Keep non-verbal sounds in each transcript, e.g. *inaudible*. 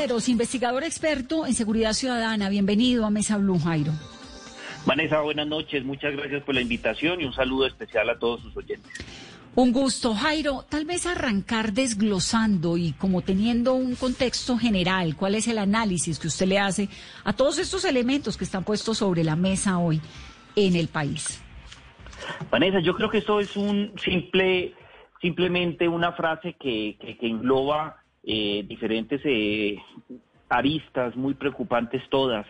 Investigador experto en seguridad ciudadana. Bienvenido a Mesa Blue, Jairo. Vanessa, buenas noches. Muchas gracias por la invitación y un saludo especial a todos sus oyentes. Un gusto, Jairo. Tal vez arrancar desglosando y como teniendo un contexto general, ¿cuál es el análisis que usted le hace a todos estos elementos que están puestos sobre la mesa hoy en el país? Vanessa, yo creo que esto es un simple, simplemente una frase que, que, engloba eh, diferentes eh, aristas muy preocupantes todas.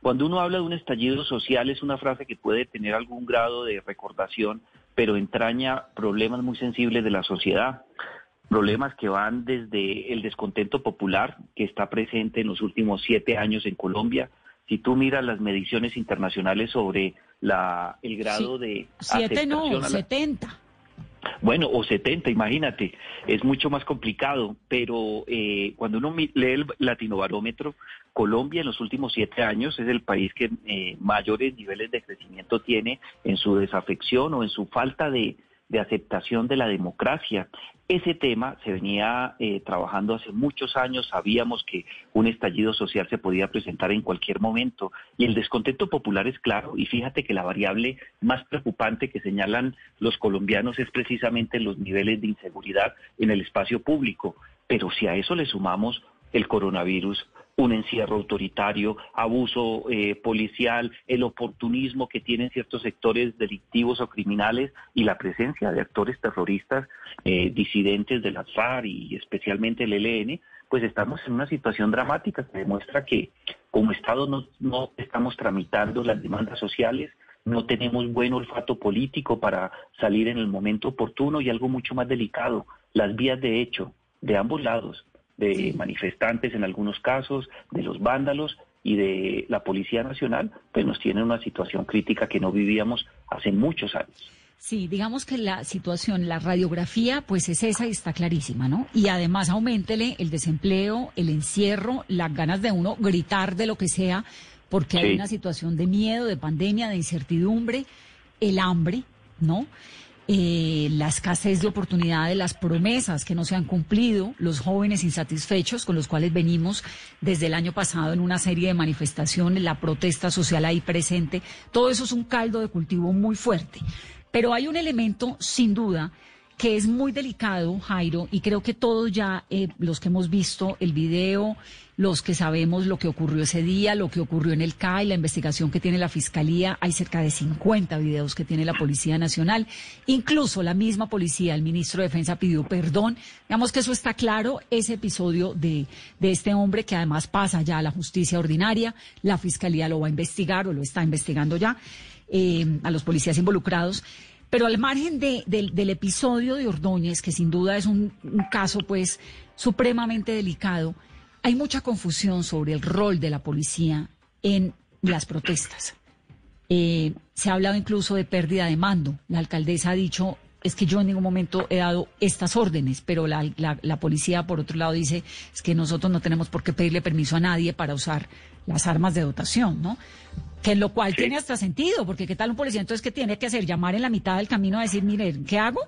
Cuando uno habla de un estallido social es una frase que puede tener algún grado de recordación, pero entraña problemas muy sensibles de la sociedad, problemas que van desde el descontento popular que está presente en los últimos siete años en Colombia. Si tú miras las mediciones internacionales sobre la, el grado de... Siete no, setenta. Bueno, o 70, imagínate, es mucho más complicado, pero eh, cuando uno lee el latinobarómetro, Colombia en los últimos siete años es el país que eh, mayores niveles de crecimiento tiene en su desafección o en su falta de, de aceptación de la democracia. Ese tema se venía eh, trabajando hace muchos años, sabíamos que un estallido social se podía presentar en cualquier momento. Y el descontento popular es claro. Y fíjate que la variable más preocupante que señalan los colombianos es precisamente los niveles de inseguridad en el espacio público, pero si a eso le sumamos el coronavirus, un encierro autoritario, abuso eh, policial, el oportunismo que tienen ciertos sectores delictivos o criminales y la presencia de actores terroristas eh, disidentes de la FARC y especialmente el ELN, pues estamos en una situación dramática que demuestra que como Estado no, no estamos tramitando las demandas sociales, no tenemos buen olfato político para salir en el momento oportuno y algo mucho más delicado, las vías de hecho de ambos lados de manifestantes en algunos casos, de los vándalos y de la Policía Nacional, pues nos tiene una situación crítica que no vivíamos hace muchos años. Sí, digamos que la situación, la radiografía, pues es esa y está clarísima, ¿no? Y además aumentele el desempleo, el encierro, las ganas de uno gritar de lo que sea, porque hay una situación de miedo, de pandemia, de incertidumbre, el hambre, ¿no? Eh, la escasez de oportunidades, las promesas que no se han cumplido, los jóvenes insatisfechos con los cuales venimos desde el año pasado en una serie de manifestaciones, la protesta social ahí presente, todo eso es un caldo de cultivo muy fuerte. Pero hay un elemento, sin duda, que es muy delicado, Jairo, y creo que todos ya, eh, los que hemos visto el video, los que sabemos lo que ocurrió ese día, lo que ocurrió en el CAI, la investigación que tiene la Fiscalía, hay cerca de 50 videos que tiene la Policía Nacional, incluso la misma policía, el ministro de Defensa pidió perdón, digamos que eso está claro, ese episodio de, de este hombre que además pasa ya a la justicia ordinaria, la Fiscalía lo va a investigar o lo está investigando ya, eh, a los policías involucrados. Pero al margen del episodio de Ordóñez, que sin duda es un, caso pues supremamente delicado, hay mucha confusión sobre el rol de la policía en las protestas. Eh, se ha hablado incluso de pérdida de mando. La alcaldesa ha dicho, es que yo en ningún momento he dado estas órdenes, pero la, la, policía, por otro lado, dice, es que nosotros no tenemos por qué pedirle permiso a nadie para usar las armas de dotación, ¿no? Que lo cual tiene hasta sentido, porque ¿qué tal un policía entonces qué tiene que hacer? ¿Llamar en la mitad del camino a decir, mire, ¿qué hago?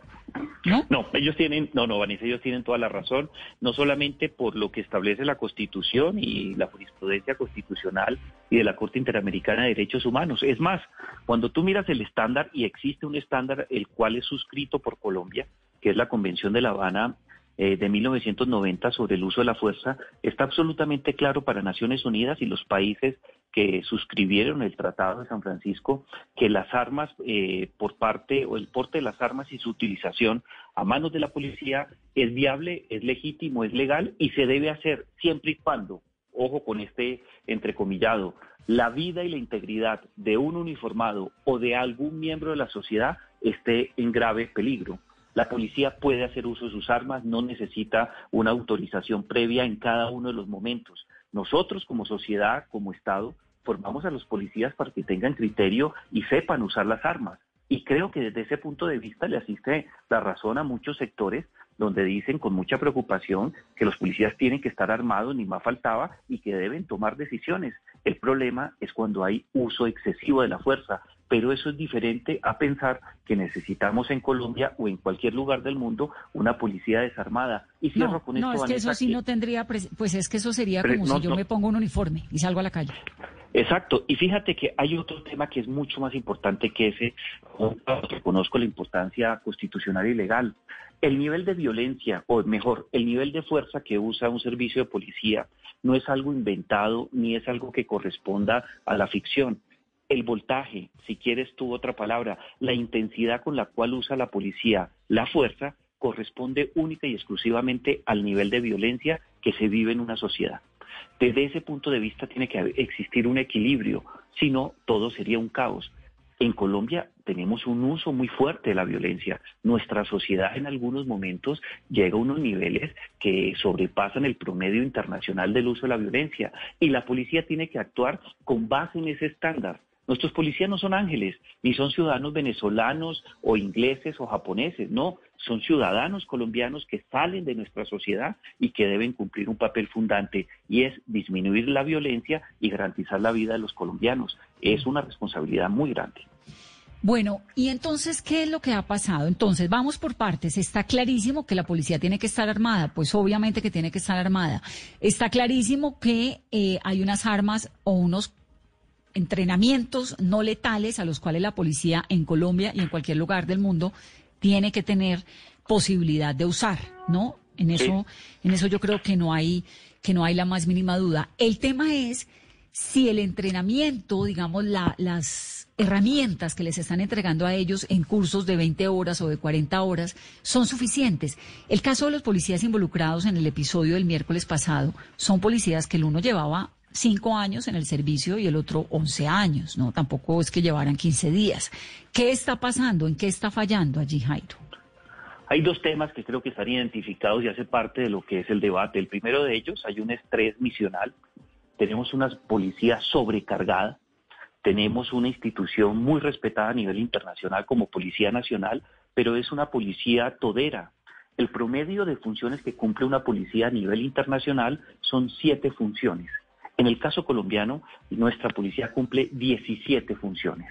¿No? No, ellos tienen, no, no, Vanessa, ellos tienen toda la razón, no solamente por lo que establece la Constitución y la jurisprudencia constitucional y de la Corte Interamericana de Derechos Humanos. Es más, cuando tú miras el estándar, y existe un estándar el cual es suscrito por Colombia, que es la Convención de La Habana eh, de 1990 sobre el uso de la fuerza está absolutamente claro para Naciones Unidas y los países que suscribieron el Tratado de San Francisco que las armas eh, por parte o el porte de las armas y su utilización a manos de la policía es viable, es legítimo, es legal y se debe hacer siempre y cuando, ojo con este entrecomillado, la vida y la integridad de un uniformado o de algún miembro de la sociedad esté en grave peligro. La policía puede hacer uso de sus armas, no necesita una autorización previa en cada uno de los momentos. Nosotros como sociedad, como Estado, formamos a los policías para que tengan criterio y sepan usar las armas. Y creo que desde ese punto de vista le asiste la razón a muchos sectores donde dicen con mucha preocupación que los policías tienen que estar armados, ni más faltaba, y que deben tomar decisiones. El problema es cuando hay uso excesivo de la fuerza, pero eso es diferente a pensar que necesitamos en Colombia o en cualquier lugar del mundo una policía desarmada. Y cierro no, con esto, no, es que eso sí no tendría, pues es que eso sería como si yo me pongo un uniforme y salgo a la calle. Exacto, y fíjate que hay otro tema que es mucho más importante que ese, reconozco la importancia constitucional y legal. El nivel de violencia, o mejor, el nivel de fuerza que usa un servicio de policía no es algo inventado ni es algo que corresponda a la ficción. El voltaje, si quieres tú otra palabra, la intensidad con la cual usa la policía la fuerza, corresponde única y exclusivamente al nivel de violencia que se vive en una sociedad. Desde ese punto de vista tiene que existir un equilibrio, si no, todo sería un caos. En Colombia tenemos un uso muy fuerte de la violencia. Nuestra sociedad en algunos momentos llega a unos niveles que sobrepasan el promedio internacional del uso de la violencia y la policía tiene que actuar con base en ese estándar. Nuestros policías no son ángeles, ni son ciudadanos venezolanos o ingleses o japoneses, no, son ciudadanos colombianos que salen de nuestra sociedad y que deben cumplir un papel fundante y es disminuir la violencia y garantizar la vida de los colombianos. Es una responsabilidad muy grande. Bueno, y entonces, ¿qué es lo que ha pasado? Entonces, vamos por partes. Está clarísimo que la policía tiene que estar armada, pues obviamente que tiene que estar armada. Está clarísimo que eh, hay unas armas o unos entrenamientos no letales a los cuales la policía en Colombia y en cualquier lugar del mundo tiene que tener posibilidad de usar, ¿no? En eso, en eso yo creo que no hay, que no hay la más mínima duda. El tema es si el entrenamiento, digamos, las herramientas que les están entregando a ellos en cursos de 20 horas o de 40 horas son suficientes. El caso de los policías involucrados en el episodio del miércoles pasado son policías que el uno llevaba cinco años en el servicio y el otro once años, ¿no? Tampoco es que llevaran 15 días. ¿Qué está pasando? ¿En qué está fallando allí, Jairo? Hay dos temas que creo que están identificados y hace parte de lo que es el debate. El primero de ellos, hay un estrés misional. Tenemos una policía sobrecargada. Tenemos una institución muy respetada a nivel internacional como Policía Nacional, pero es una policía todera. El promedio de funciones que cumple una policía a nivel internacional son siete funciones. En el caso colombiano, nuestra policía cumple 17 funciones.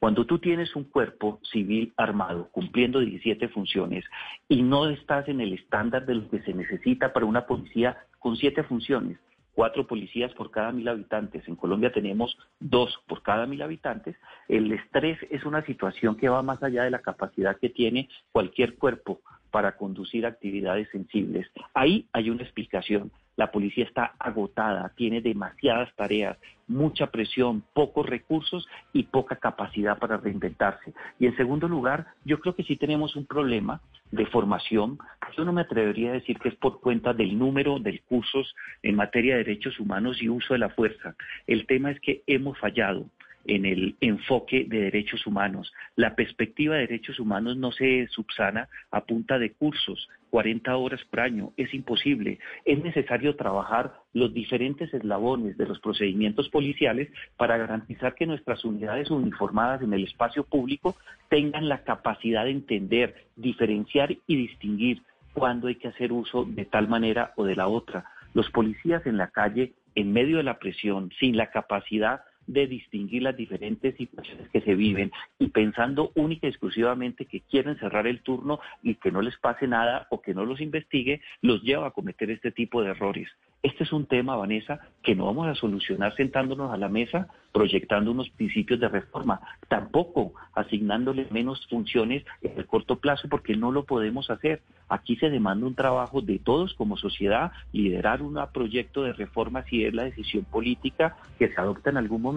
Cuando tú tienes un cuerpo civil armado cumpliendo 17 funciones y no estás en el estándar de lo que se necesita para una policía con siete funciones, cuatro policías por cada mil habitantes. En Colombia tenemos dos por cada mil habitantes. El estrés es una situación que va más allá de la capacidad que tiene cualquier cuerpo para conducir actividades sensibles. Ahí hay una explicación. La policía está agotada, tiene demasiadas tareas, mucha presión, pocos recursos y poca capacidad para reinventarse. Y en segundo lugar, yo creo que sí tenemos un problema de formación. Yo no me atrevería a decir que es por cuenta del número de cursos en materia de derechos humanos y uso de la fuerza. El tema es que hemos fallado en el enfoque de derechos humanos. La perspectiva de derechos humanos no se subsana a punta de cursos, 40 horas por año. Es imposible. Es necesario trabajar los diferentes eslabones de los procedimientos policiales para garantizar que nuestras unidades uniformadas en el espacio público tengan la capacidad de entender, diferenciar y distinguir cuándo hay que hacer uso de tal manera o de la otra. Los policías en la calle, en medio de la presión, sin la capacidad de distinguir las diferentes situaciones que se viven y pensando única y exclusivamente que quieren cerrar el turno y que no les pase nada o que no los investigue, los lleva a cometer este tipo de errores. Este es un tema, Vanessa, que no vamos a solucionar sentándonos a la mesa proyectando unos principios de reforma, tampoco asignándoles menos funciones en el corto plazo porque no lo podemos hacer. Aquí se demanda un trabajo de todos como sociedad, liderar un proyecto de reforma si es la decisión política que se adopta en algún momento,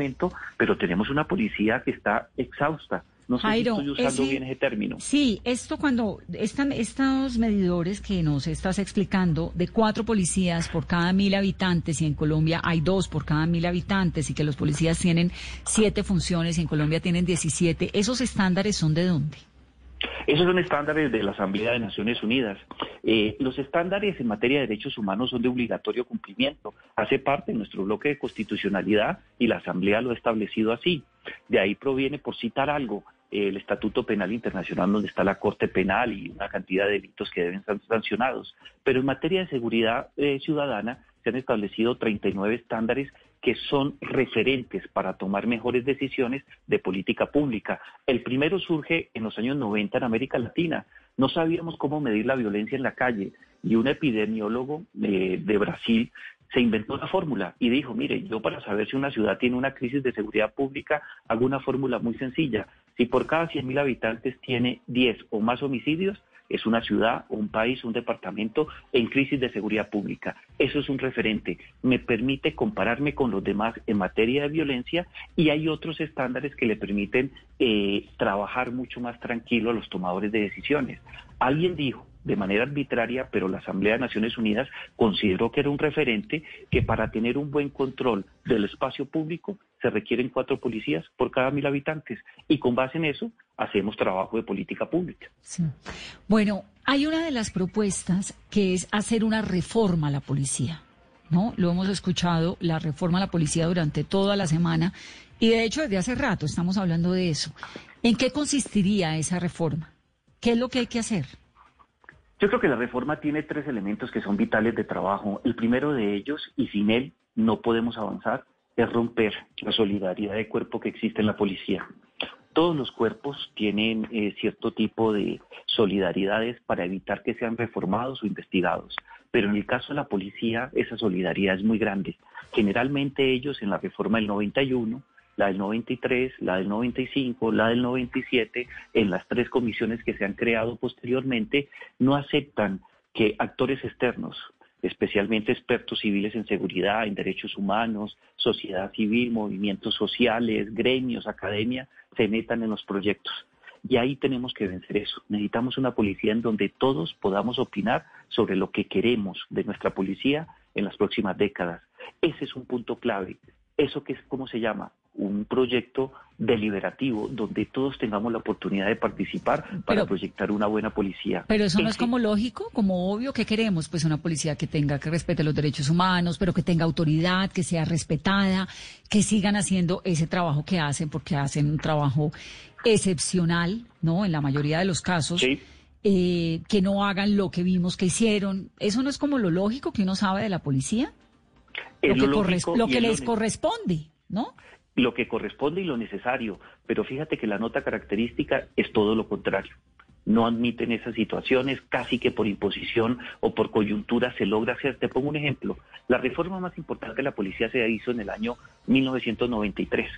pero tenemos una policía que está exhausta no sé si estoy usando bien ese término. Sí, esto cuando están estos medidores que nos estás explicando de cuatro policías por cada mil habitantes y en Colombia hay dos por cada mil habitantes y que los policías tienen siete funciones y en Colombia tienen diecisiete, ¿esos estándares son de dónde? Esos son estándares de la Asamblea de Naciones Unidas. Eh, los estándares en materia de derechos humanos son de obligatorio cumplimiento. Hace parte de nuestro bloque de constitucionalidad y la Asamblea lo ha establecido así. De ahí proviene, por citar algo, el Estatuto Penal Internacional donde está la Corte Penal y una cantidad de delitos que deben ser sancionados. Pero en materia de seguridad eh, ciudadana se han establecido 39 estándares que son referentes para tomar mejores decisiones de política pública. El primero surge en los años 90 en América Latina. No sabíamos cómo medir la violencia en la calle y un epidemiólogo de, de Brasil se inventó una fórmula y dijo, mire, yo para saber si una ciudad tiene una crisis de seguridad pública, hago una fórmula muy sencilla. Si por cada 100.000 habitantes tiene 10 o más homicidios, es una ciudad, un país, un departamento en crisis de seguridad pública. Eso es un referente. Me permite compararme con los demás en materia de violencia y hay otros estándares que le permiten eh, trabajar mucho más tranquilo a los tomadores de decisiones. Alguien dijo, de manera arbitraria, pero la Asamblea de Naciones Unidas consideró que era un referente que para tener un buen control del espacio público se requieren cuatro policías por cada mil habitantes y con base en eso hacemos trabajo de política pública. Bueno, hay una de las propuestas que es hacer una reforma a la policía. ¿No? Lo hemos escuchado, la reforma a la policía durante toda la semana y de hecho desde hace rato estamos hablando de eso. ¿En qué consistiría esa reforma? ¿Qué es lo que hay que hacer? Yo creo que la reforma tiene tres elementos que son vitales de trabajo. El primero de ellos, y sin él no podemos avanzar, es romper la solidaridad de cuerpo que existe en la policía. Todos los cuerpos tienen eh, cierto tipo de solidaridades para evitar que sean reformados o investigados, pero en el caso de la policía esa solidaridad es muy grande. Generalmente ellos en la reforma del 91 la del 93, la del 95, la del 97, en las tres comisiones que se han creado posteriormente, no aceptan que actores externos, especialmente expertos civiles en seguridad, en derechos humanos, sociedad civil, movimientos sociales, gremios, academia, se metan en los proyectos. Y ahí tenemos que vencer eso. Necesitamos una policía en donde todos podamos opinar sobre lo que queremos de nuestra policía en las próximas décadas. Ese es un punto clave. ¿Eso que es cómo se llama? Un proyecto deliberativo donde todos tengamos la oportunidad de participar para proyectar una buena policía. Pero eso no es como lógico, como obvio que queremos, pues una policía que tenga que respete los derechos humanos, pero que tenga autoridad, que sea respetada, que sigan haciendo ese trabajo que hacen, porque hacen un trabajo excepcional, ¿no? En la mayoría de los casos. Eh, que no hagan lo que vimos que hicieron. ¿Eso no es como lo lógico que uno sabe de la policía? lo, que, lo que les corresponde, ¿no? Lo que corresponde y lo necesario, pero fíjate que la nota característica es todo lo contrario. No admiten esas situaciones, casi que por imposición o por coyuntura se logra hacer. Te pongo un ejemplo. La reforma más importante de la policía se hizo en el año 1993.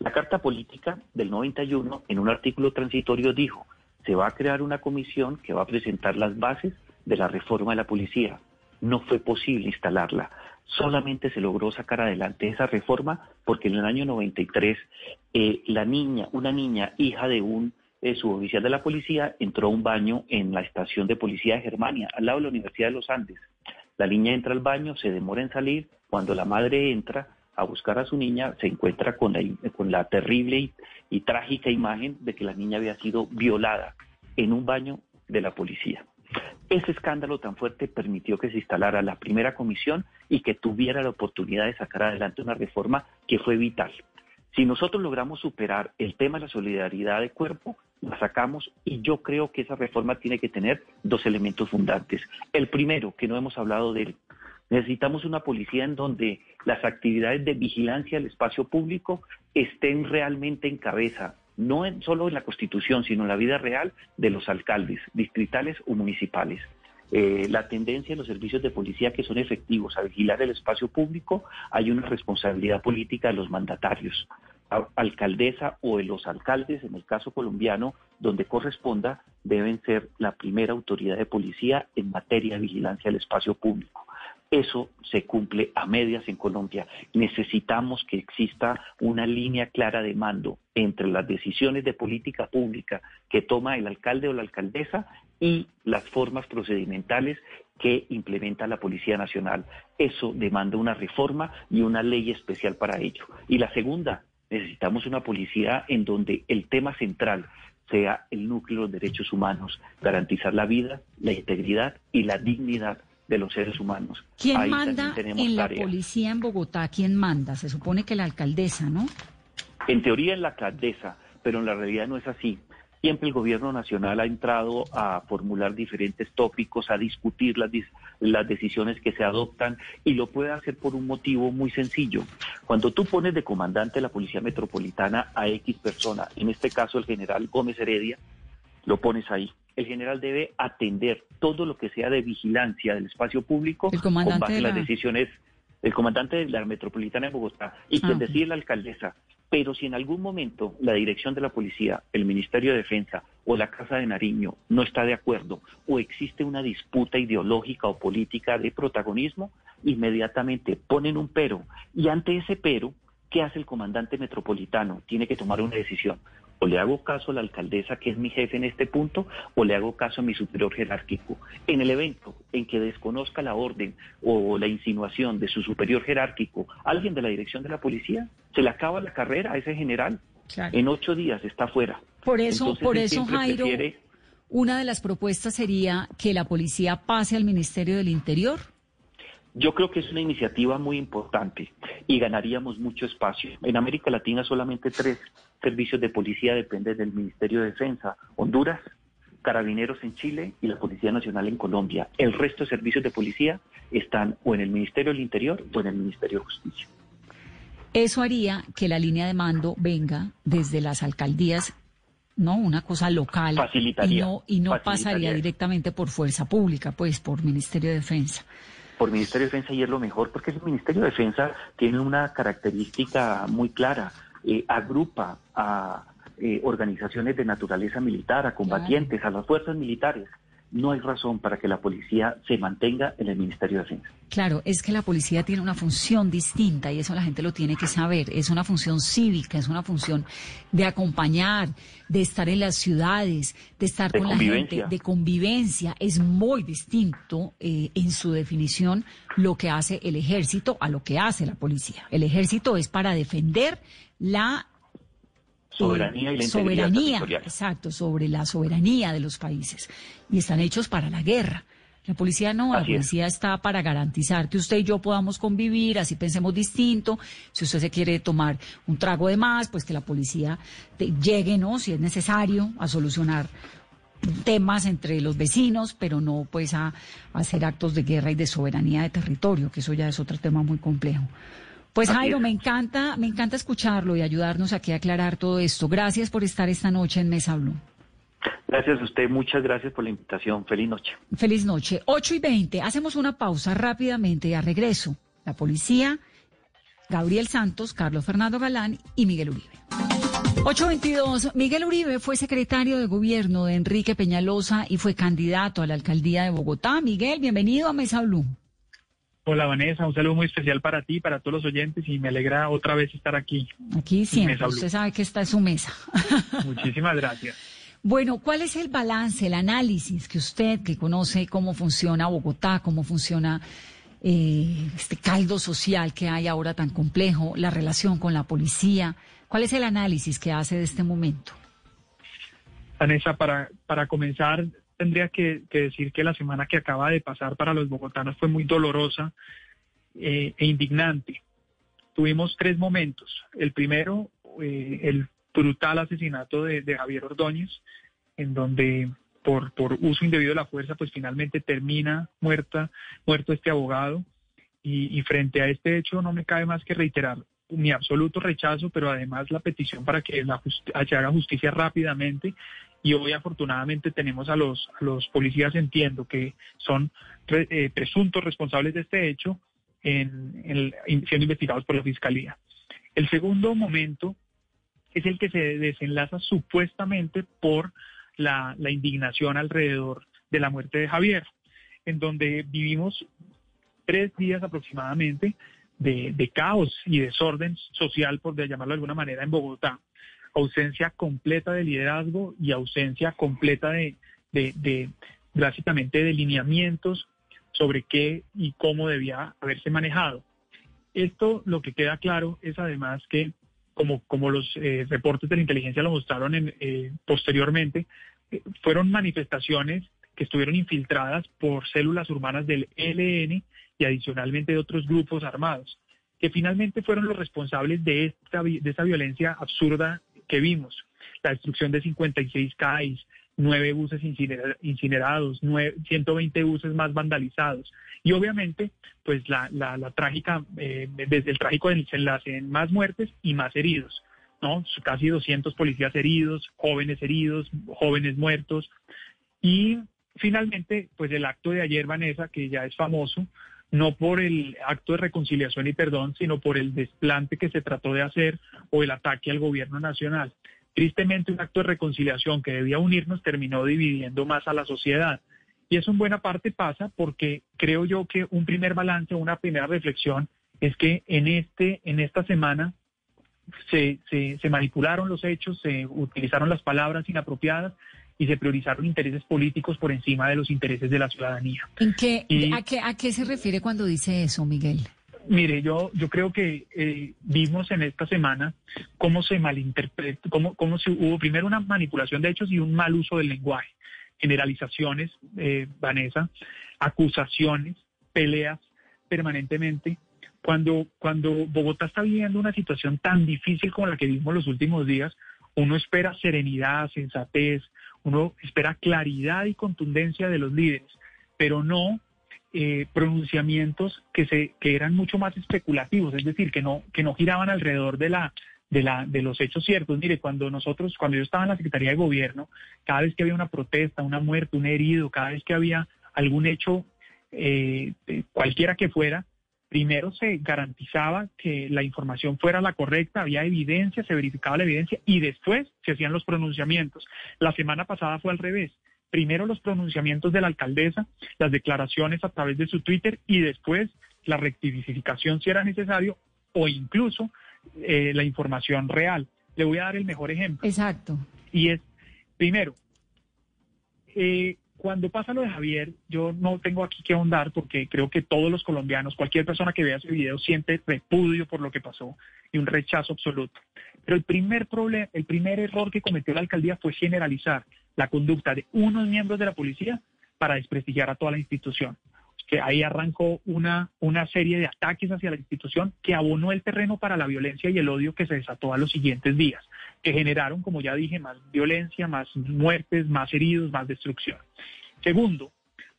La Carta Política del 91, en un artículo transitorio, dijo, se va a crear una comisión que va a presentar las bases de la reforma de la policía. No fue posible instalarla solamente se logró sacar adelante esa reforma porque en el año 93 eh, la niña, una niña hija de un eh, suboficial de la policía, entró a un baño en la estación de policía de Germania, al lado de la Universidad de los Andes. La niña entra al baño, se demora en salir, cuando la madre entra a buscar a su niña, se encuentra con la, con la terrible y trágica imagen de que la niña había sido violada en un baño de la policía. Ese escándalo tan fuerte permitió que se instalara la primera comisión y que tuviera la oportunidad de sacar adelante una reforma que fue vital. Si nosotros logramos superar el tema de la solidaridad de cuerpo, la sacamos y yo creo que esa reforma tiene que tener dos elementos fundantes. El primero, que no hemos hablado de él, necesitamos una policía en donde las actividades de vigilancia del espacio público estén realmente en cabeza no solo en la Constitución, sino en la vida real de los alcaldes, distritales o municipales. Eh, la tendencia en los servicios de policía que son efectivos a vigilar el espacio público, hay una responsabilidad política de los mandatarios, alcaldesa o de los alcaldes, en el caso colombiano, donde corresponda, deben ser la primera autoridad de policía en materia de vigilancia del espacio público. Eso se cumple a medias en Colombia. Necesitamos que exista una línea clara de mando entre las decisiones de política pública que toma el alcalde o la alcaldesa y las formas procedimentales que implementa la Policía Nacional. Eso demanda una reforma y una ley especial para ello. Y la segunda, necesitamos una policía en donde el tema central sea el núcleo de los derechos humanos, garantizar la vida, la integridad y la dignidad de los seres humanos. ¿Quién manda en la policía en Bogotá? ¿Quién manda? Se supone que la alcaldesa, ¿no? En teoría es la alcaldesa, pero en la realidad no es así. Siempre el gobierno nacional ha entrado a formular diferentes tópicos, a discutir las, las decisiones que se adoptan y lo puede hacer por un motivo muy sencillo. Cuando tú pones de comandante de la Policía Metropolitana a X persona, en este caso el general Gómez Heredia, lo pones ahí. El general debe atender todo lo que sea de vigilancia del espacio público con base en las decisiones del comandante de la Metropolitana de Bogotá y quien ah, decide la alcaldesa pero si en algún momento la dirección de la policía, el Ministerio de Defensa o la Casa de Nariño no está de acuerdo o existe una disputa ideológica o política de protagonismo, inmediatamente ponen un pero. Y ante ese pero, ¿qué hace el comandante metropolitano? Tiene que tomar una decisión o le hago caso a la alcaldesa, que es mi jefe en este punto, o le hago caso a mi superior jerárquico. En el evento en que desconozca la orden o la insinuación de su superior jerárquico, alguien de la dirección de la policía, se le acaba la carrera a ese general. En ocho días está fuera. Por eso, por eso, Jairo, una de las propuestas sería que la policía pase al Ministerio del Interior. Yo creo que es una iniciativa muy importante y ganaríamos mucho espacio. En América Latina solamente tres servicios de policía dependen del Ministerio de Defensa. Honduras, Carabineros en Chile y la Policía Nacional en Colombia. El resto de servicios de policía están o en el Ministerio del Interior o en el Ministerio de Justicia. Eso haría que la línea de mando venga desde las alcaldías, ¿no? Una cosa local. Facilitaría. Y no, y no pasaría directamente por fuerza pública, pues por Ministerio de Defensa por Ministerio de Defensa y es lo mejor, porque el Ministerio de Defensa tiene una característica muy clara, eh, agrupa a eh, organizaciones de naturaleza militar, a combatientes, a las fuerzas militares no hay razón para que la policía se mantenga en el Ministerio de Defensa. Claro, es que la policía tiene una función distinta y eso la gente lo tiene que saber. Es una función cívica, es una función de acompañar, de estar en las ciudades, de estar con la gente, de convivencia. Es muy distinto eh, en su definición lo que hace el ejército a lo que hace la policía. El ejército es para defender la soberanía y la soberanía, exacto, sobre la soberanía de los países y están hechos para la guerra. La policía no, la policía está para garantizar que usted y yo podamos convivir, así pensemos distinto. Si usted se quiere tomar un trago de más, pues que la policía llegue, ¿no? Si es necesario, a solucionar temas entre los vecinos, pero no pues a hacer actos de guerra y de soberanía de territorio, que eso ya es otro tema muy complejo. Pues Jairo, me encanta, me encanta escucharlo y ayudarnos aquí a aclarar todo esto. Gracias por estar esta noche en Mesa Blue. Gracias a usted, muchas gracias por la invitación. Feliz noche. Feliz noche. 8 y 20. Hacemos una pausa rápidamente y a regreso. La policía, Gabriel Santos, Carlos Fernando Galán y Miguel Uribe. 822. Miguel Uribe fue secretario de gobierno de Enrique Peñalosa y fue candidato a la alcaldía de Bogotá. Miguel, bienvenido a Mesa Blue. Hola Vanessa, un saludo muy especial para ti, para todos los oyentes y me alegra otra vez estar aquí. Aquí siempre, usted sabe que está en su mesa. *laughs* Muchísimas gracias. Bueno, ¿cuál es el balance, el análisis que usted, que conoce cómo funciona Bogotá, cómo funciona eh, este caldo social que hay ahora tan complejo, la relación con la policía, cuál es el análisis que hace de este momento? Vanessa, para, para comenzar, tendría que, decir que la semana que acaba de pasar para los bogotanos fue muy dolorosa eh, e indignante. Tuvimos tres momentos. El primero, eh, el brutal asesinato de, Javier Ordóñez, en donde por, uso indebido de la fuerza, pues finalmente termina muerta, muerto este abogado. Y, frente a este hecho no me cabe más que reiterar mi absoluto rechazo, pero además la petición para que la se haga justicia rápidamente y hoy afortunadamente tenemos a los, los policías, entiendo, que son eh, presuntos responsables de este hecho, en, siendo investigados por la Fiscalía. El segundo momento es el que se desenlaza supuestamente por la, indignación alrededor de la muerte de Javier, en donde vivimos tres días aproximadamente de, de caos y desorden social, por llamarlo de alguna manera, en Bogotá ausencia completa de liderazgo y ausencia completa de, de, básicamente de lineamientos sobre qué y cómo debía haberse manejado. Esto lo que queda claro es además que, como, como los eh, reportes de la inteligencia lo mostraron en, eh, posteriormente, eh, fueron manifestaciones que estuvieron infiltradas por células urbanas del ELN y adicionalmente de otros grupos armados, que finalmente fueron los responsables de esta, de esta violencia absurda que vimos. La destrucción de 56 CAIs, nueve buses incinerados, 120 buses más vandalizados. Y obviamente, pues la, trágica, eh, desde el trágico desenlace en más muertes y más heridos, ¿no? Casi 200 policías heridos, jóvenes heridos, jóvenes muertos. Y finalmente, pues el acto de ayer, Vanessa, que ya es famoso, no por el acto de reconciliación y perdón, sino por el desplante que se trató de hacer o el ataque al gobierno nacional. Tristemente, un acto de reconciliación que debía unirnos terminó dividiendo más a la sociedad. Y eso en buena parte pasa porque creo yo que un primer balance, una primera reflexión es que en, este, en esta semana se, se, manipularon los hechos, se utilizaron las palabras inapropiadas y se priorizaron intereses políticos por encima de los intereses de la ciudadanía. ¿En qué, a, qué, ¿A qué se refiere cuando dice eso, Miguel? Mire, yo, yo creo que eh, vimos en esta semana cómo se malinterpretó, cómo, cómo se, hubo primero una manipulación de hechos y un mal uso del lenguaje, generalizaciones, eh, Vanessa, acusaciones, peleas permanentemente. Cuando, cuando Bogotá está viviendo una situación tan difícil como la que vimos los últimos días, uno espera serenidad, sensatez, uno espera claridad y contundencia de los líderes, pero no eh, pronunciamientos que se que eran mucho más especulativos, es decir, que no que no giraban alrededor de la de la de los hechos ciertos. Mire, cuando nosotros cuando yo estaba en la Secretaría de Gobierno, cada vez que había una protesta, una muerte, un herido, cada vez que había algún hecho eh, cualquiera que fuera, primero se garantizaba que la información fuera la correcta, había evidencia, se verificaba la evidencia y después se hacían los pronunciamientos. La semana pasada fue al revés primero los pronunciamientos de la alcaldesa, las declaraciones a través de su Twitter y después la rectificación si era necesario o incluso eh, la información real. Le voy a dar el mejor ejemplo. Exacto. Y es, primero, eh, cuando pasa lo de Javier, yo no tengo aquí que ahondar porque creo que todos los colombianos, cualquier persona que vea ese video siente repudio por lo que pasó y un rechazo absoluto. Pero el primer problema, el primer error que cometió la alcaldía fue generalizar la conducta de unos miembros de la policía para desprestigiar a toda la institución. Que ahí arrancó una, una serie de ataques hacia la institución que abonó el terreno para la violencia y el odio que se desató a los siguientes días, que generaron, como ya dije, más violencia, más muertes, más heridos, más destrucción. Segundo,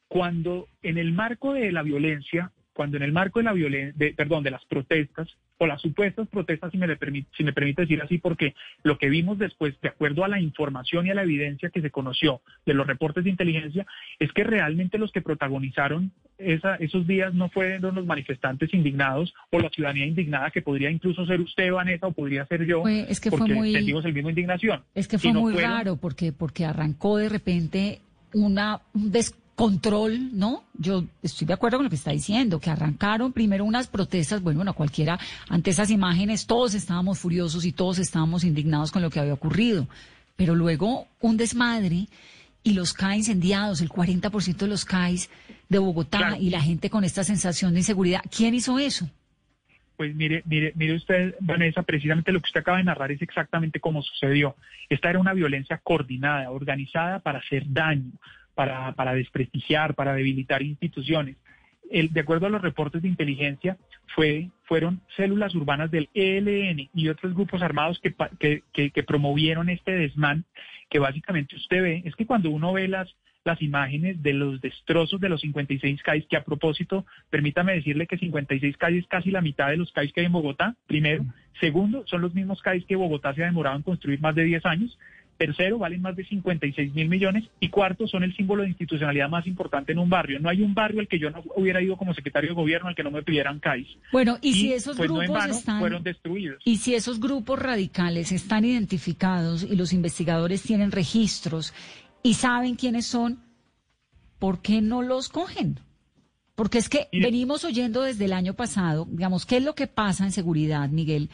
cuando en el marco de la violencia cuando en el marco de la violencia, perdón, de las protestas o las supuestas protestas, si me, permite, si me permite decir así, porque lo que vimos después, de acuerdo a la información y a la evidencia que se conoció de los reportes de inteligencia, es que realmente los que protagonizaron esa, esos días no fueron los manifestantes indignados o la ciudadanía indignada, que podría incluso ser usted, Vanessa, o podría ser yo, es que porque fue muy, sentimos el mismo indignación. Es que fue muy raro, porque, porque arrancó de repente una, un control, ¿no? Yo estoy de acuerdo con lo que está diciendo, que arrancaron primero unas protestas, bueno, bueno, cualquiera, ante esas imágenes todos estábamos furiosos y todos estábamos indignados con lo que había ocurrido, pero luego un desmadre y los CAI incendiados, el 40% de los CAIs de Bogotá y la gente con esta sensación de inseguridad, ¿quién hizo eso? Pues mire, mire, mire usted, Vanessa, precisamente lo que usted acaba de narrar es exactamente cómo sucedió. Esta era una violencia coordinada, organizada para hacer daño, para, para desprestigiar, para debilitar instituciones. El, de acuerdo a los reportes de inteligencia, fue, fueron células urbanas del ELN y otros grupos armados que, que, que, promovieron este desmán, que básicamente usted ve, es que cuando uno ve las, las imágenes de los destrozos de los 56 calles, que a propósito, permítame decirle que 56 calles es casi la mitad de los calles que hay en Bogotá, primero. Segundo, son los mismos calles que Bogotá se ha demorado en construir más de 10 años. Tercero, valen más de 56 mil millones. Y cuarto, son el símbolo de institucionalidad más importante en un barrio. No hay un barrio al que yo no hubiera ido como secretario de gobierno al que no me pidieran CAIS. Bueno, y, si esos pues, grupos están. Fueron destruidos. Y si esos grupos radicales están identificados y los investigadores tienen registros y saben quiénes son, ¿por qué no los cogen? Porque es que venimos oyendo desde el año pasado, digamos, ¿qué es lo que pasa en seguridad, Miguel?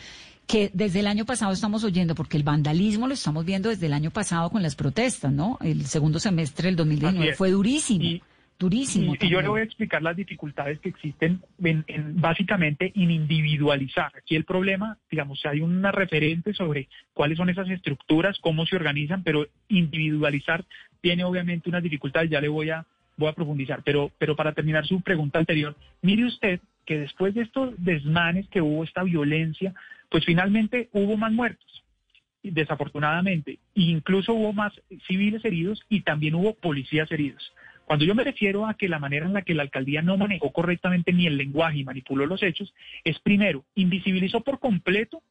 Que desde el año pasado estamos oyendo, porque el vandalismo lo estamos viendo desde el año pasado con las protestas, ¿no? El segundo semestre del 2019 fue durísimo. durísimo. Y, yo le voy a explicar las dificultades que existen en, básicamente en individualizar. Aquí el problema, digamos, hay una referente sobre cuáles son esas estructuras, cómo se organizan, pero individualizar tiene obviamente unas dificultades, ya le voy a, voy a profundizar. Pero, pero para terminar su pregunta anterior, mire usted que después de estos desmanes que hubo, esta violencia, pues finalmente hubo más muertos. desafortunadamente. Incluso hubo más civiles heridos y también hubo policías heridos. Cuando yo me refiero a que la manera en la que la alcaldía no manejó correctamente ni el lenguaje y manipuló los hechos, es primero, invisibilizó por completo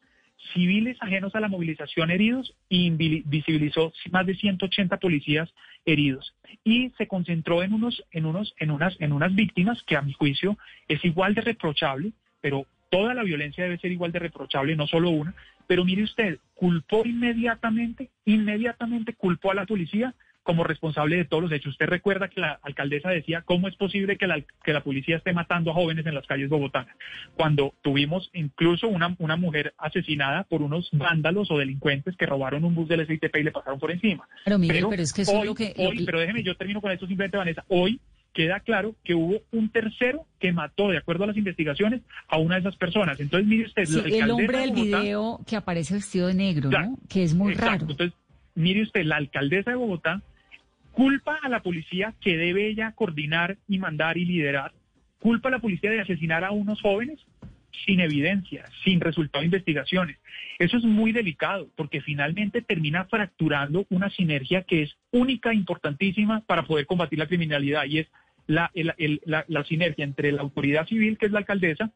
civiles ajenos a la movilización heridos y visibilizó más de 180 policías heridos y se concentró en unos en unos en unas en unas víctimas que a mi juicio es igual de reprochable, pero toda la violencia debe ser igual de reprochable, no solo una, pero mire usted, culpó inmediatamente, inmediatamente culpó a la policía como responsable de todos los hechos. Usted recuerda que la alcaldesa decía, ¿cómo es posible que la, que la policía esté matando a jóvenes en las calles bogotanas? Cuando tuvimos incluso una, una mujer asesinada por unos vándalos o delincuentes que robaron un bus del SITP y le pasaron por encima. Pero mire, pero, es que eso lo que... Hoy, pero déjeme, yo termino con esto simplemente, Vanessa. Hoy queda claro que hubo un tercero que mató, de acuerdo a las investigaciones, a una de esas personas. Entonces, mire usted... el hombre del video que aparece vestido de negro, ¿no? Que es muy raro. Entonces, mire usted, la alcaldesa de Bogotá culpa a la policía que debe ella coordinar y mandar y liderar, culpa a la policía de asesinar a unos jóvenes sin evidencia, sin resultado de investigaciones. Eso es muy delicado porque finalmente termina fracturando una sinergia que es única importantísima para poder combatir la criminalidad y es la, la, sinergia entre la autoridad civil, que es la alcaldesa,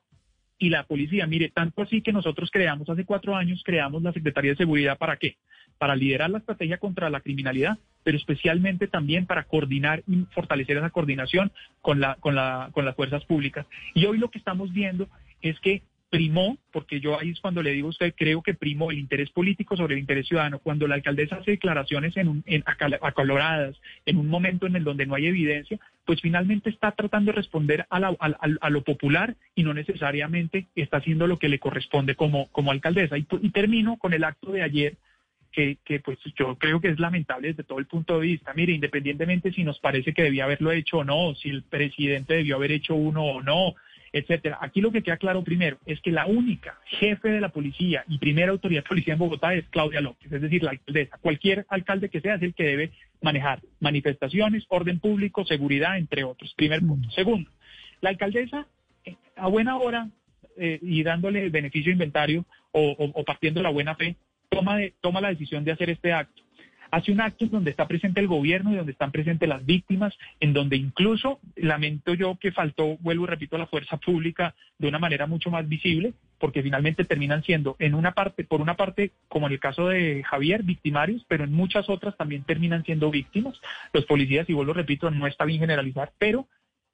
y la policía. Mire, tanto así que nosotros creamos hace cuatro años, creamos la Secretaría de Seguridad para qué? Para liderar la estrategia contra la criminalidad, pero especialmente también para coordinar y fortalecer esa coordinación con, la, con, la, con las fuerzas públicas. Y hoy lo que estamos viendo es que primó, porque yo ahí es cuando le digo a usted, creo que primó el interés político sobre el interés ciudadano. Cuando la alcaldesa hace declaraciones en, un, en acaloradas, en un momento en el donde no hay evidencia, pues finalmente está tratando de responder a, a, lo popular y no necesariamente está haciendo lo que le corresponde como, como alcaldesa. Y, y termino con el acto de ayer que, que, pues yo creo que es lamentable desde todo el punto de vista. Mire, independientemente si nos parece que debía haberlo hecho o no, si el presidente debió haber hecho uno o no, etcétera. Aquí lo que queda claro primero es que la única jefe de la policía y primera autoridad de policía en Bogotá es Claudia López, es decir, la alcaldesa. Cualquier alcalde que sea es el que debe manejar manifestaciones, orden público, seguridad, entre otros. Primer punto. Segundo, la alcaldesa, eh, a buena hora eh, y dándole el beneficio de inventario o, o partiendo de la buena fe, toma, de, toma la decisión de hacer este acto. Hace un acto donde está presente el gobierno y donde están presentes las víctimas, en donde incluso lamento yo que faltó, vuelvo y repito, la fuerza pública de una manera mucho más visible, porque finalmente terminan siendo en una parte, por una parte, como en el caso de Javier, victimarios, pero en muchas otras también terminan siendo víctimas. Los policías, y vuelvo repito, no está bien generalizar, pero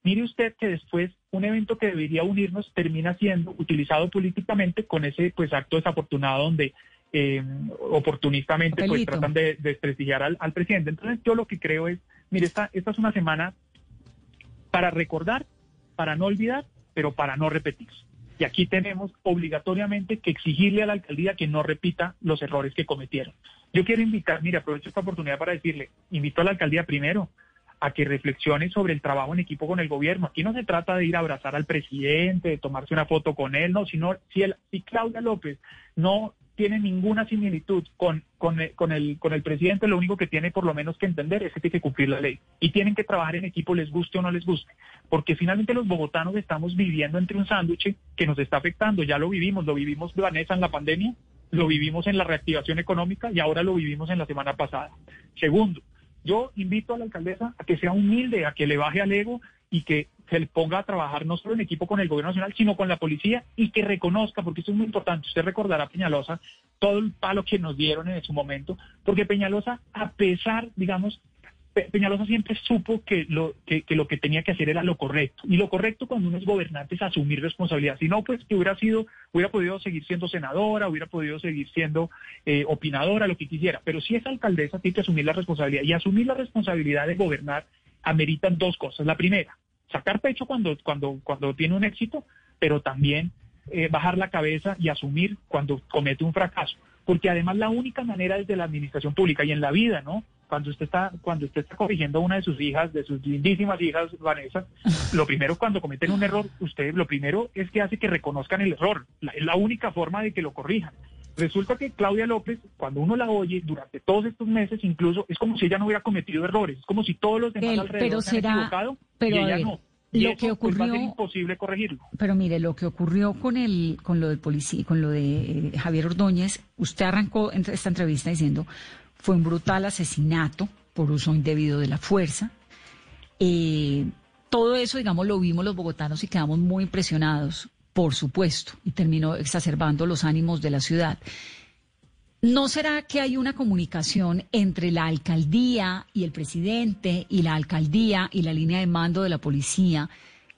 Mire usted que después un evento que debería unirnos termina siendo utilizado políticamente con ese pues acto desafortunado donde eh, oportunistamente pues tratan de, desprestigiar al, presidente. Entonces yo lo que creo es, mire, esta, esta es una semana para recordar, para no olvidar, pero para no repetir. Y aquí tenemos obligatoriamente que exigirle a la alcaldía que no repita los errores que cometieron. Yo quiero invitar, mire, aprovecho esta oportunidad para decirle, invito a la alcaldía primero a que reflexione sobre el trabajo en equipo con el gobierno. Aquí no se trata de ir a abrazar al presidente, de tomarse una foto con él, no, sino si, el, si Claudia López no tiene ninguna similitud con, con, el, con, el, con el presidente, lo único que tiene por lo menos que entender es que tiene que cumplir la ley. Y tienen que trabajar en equipo, les guste o no les guste. Porque finalmente los bogotanos estamos viviendo entre un sándwich que nos está afectando. Ya lo vivimos, lo vivimos, Vanessa, en la pandemia, lo vivimos en la reactivación económica y ahora lo vivimos en la semana pasada. Segundo, yo invito a la alcaldesa a que sea humilde, a que le baje al ego y que se le ponga a trabajar no solo en equipo con el gobierno nacional, sino con la policía y que reconozca, porque esto es muy importante, usted recordará Peñalosa, todo el palo que nos dieron en su momento, porque Peñalosa, a pesar, digamos, Peñalosa siempre supo que lo que, lo que tenía que hacer era lo correcto. Y lo correcto cuando uno es gobernante es asumir responsabilidad. Si no, pues que hubiera sido, hubiera podido seguir siendo senadora, hubiera podido seguir siendo eh, opinadora, lo que quisiera. Pero si es alcaldesa, tiene que asumir la responsabilidad. Y asumir la responsabilidad de gobernar ameritan dos cosas. La primera, sacar pecho cuando, cuando, cuando tiene un éxito, pero también eh, bajar la cabeza y asumir cuando comete un fracaso. Porque además la única manera desde la administración pública y en la vida, ¿no? Cuando usted está, cuando usted está corrigiendo a una de sus hijas, de sus lindísimas hijas, Vanessa, *laughs* lo primero cuando cometen un error, usted lo primero es que hace que reconozcan el error. es la única forma de que lo corrijan. Resulta que Claudia López, cuando uno la oye durante todos estos meses, incluso es como si ella no hubiera cometido errores, es como si todos los demás alrededor pero se equivocado pero y ella no. lo que ocurrió pues, va a ser imposible corregirlo. Pero mire, lo que ocurrió con el con lo del policía, con lo de eh, Javier Ordóñez, usted arrancó esta entrevista diciendo fue un brutal asesinato por uso indebido de la fuerza. Eh, todo eso, digamos, lo vimos los bogotanos y quedamos muy impresionados, por supuesto, y terminó exacerbando los ánimos de la ciudad. ¿No será que hay una comunicación entre la alcaldía y el presidente y la alcaldía y la línea de mando de la policía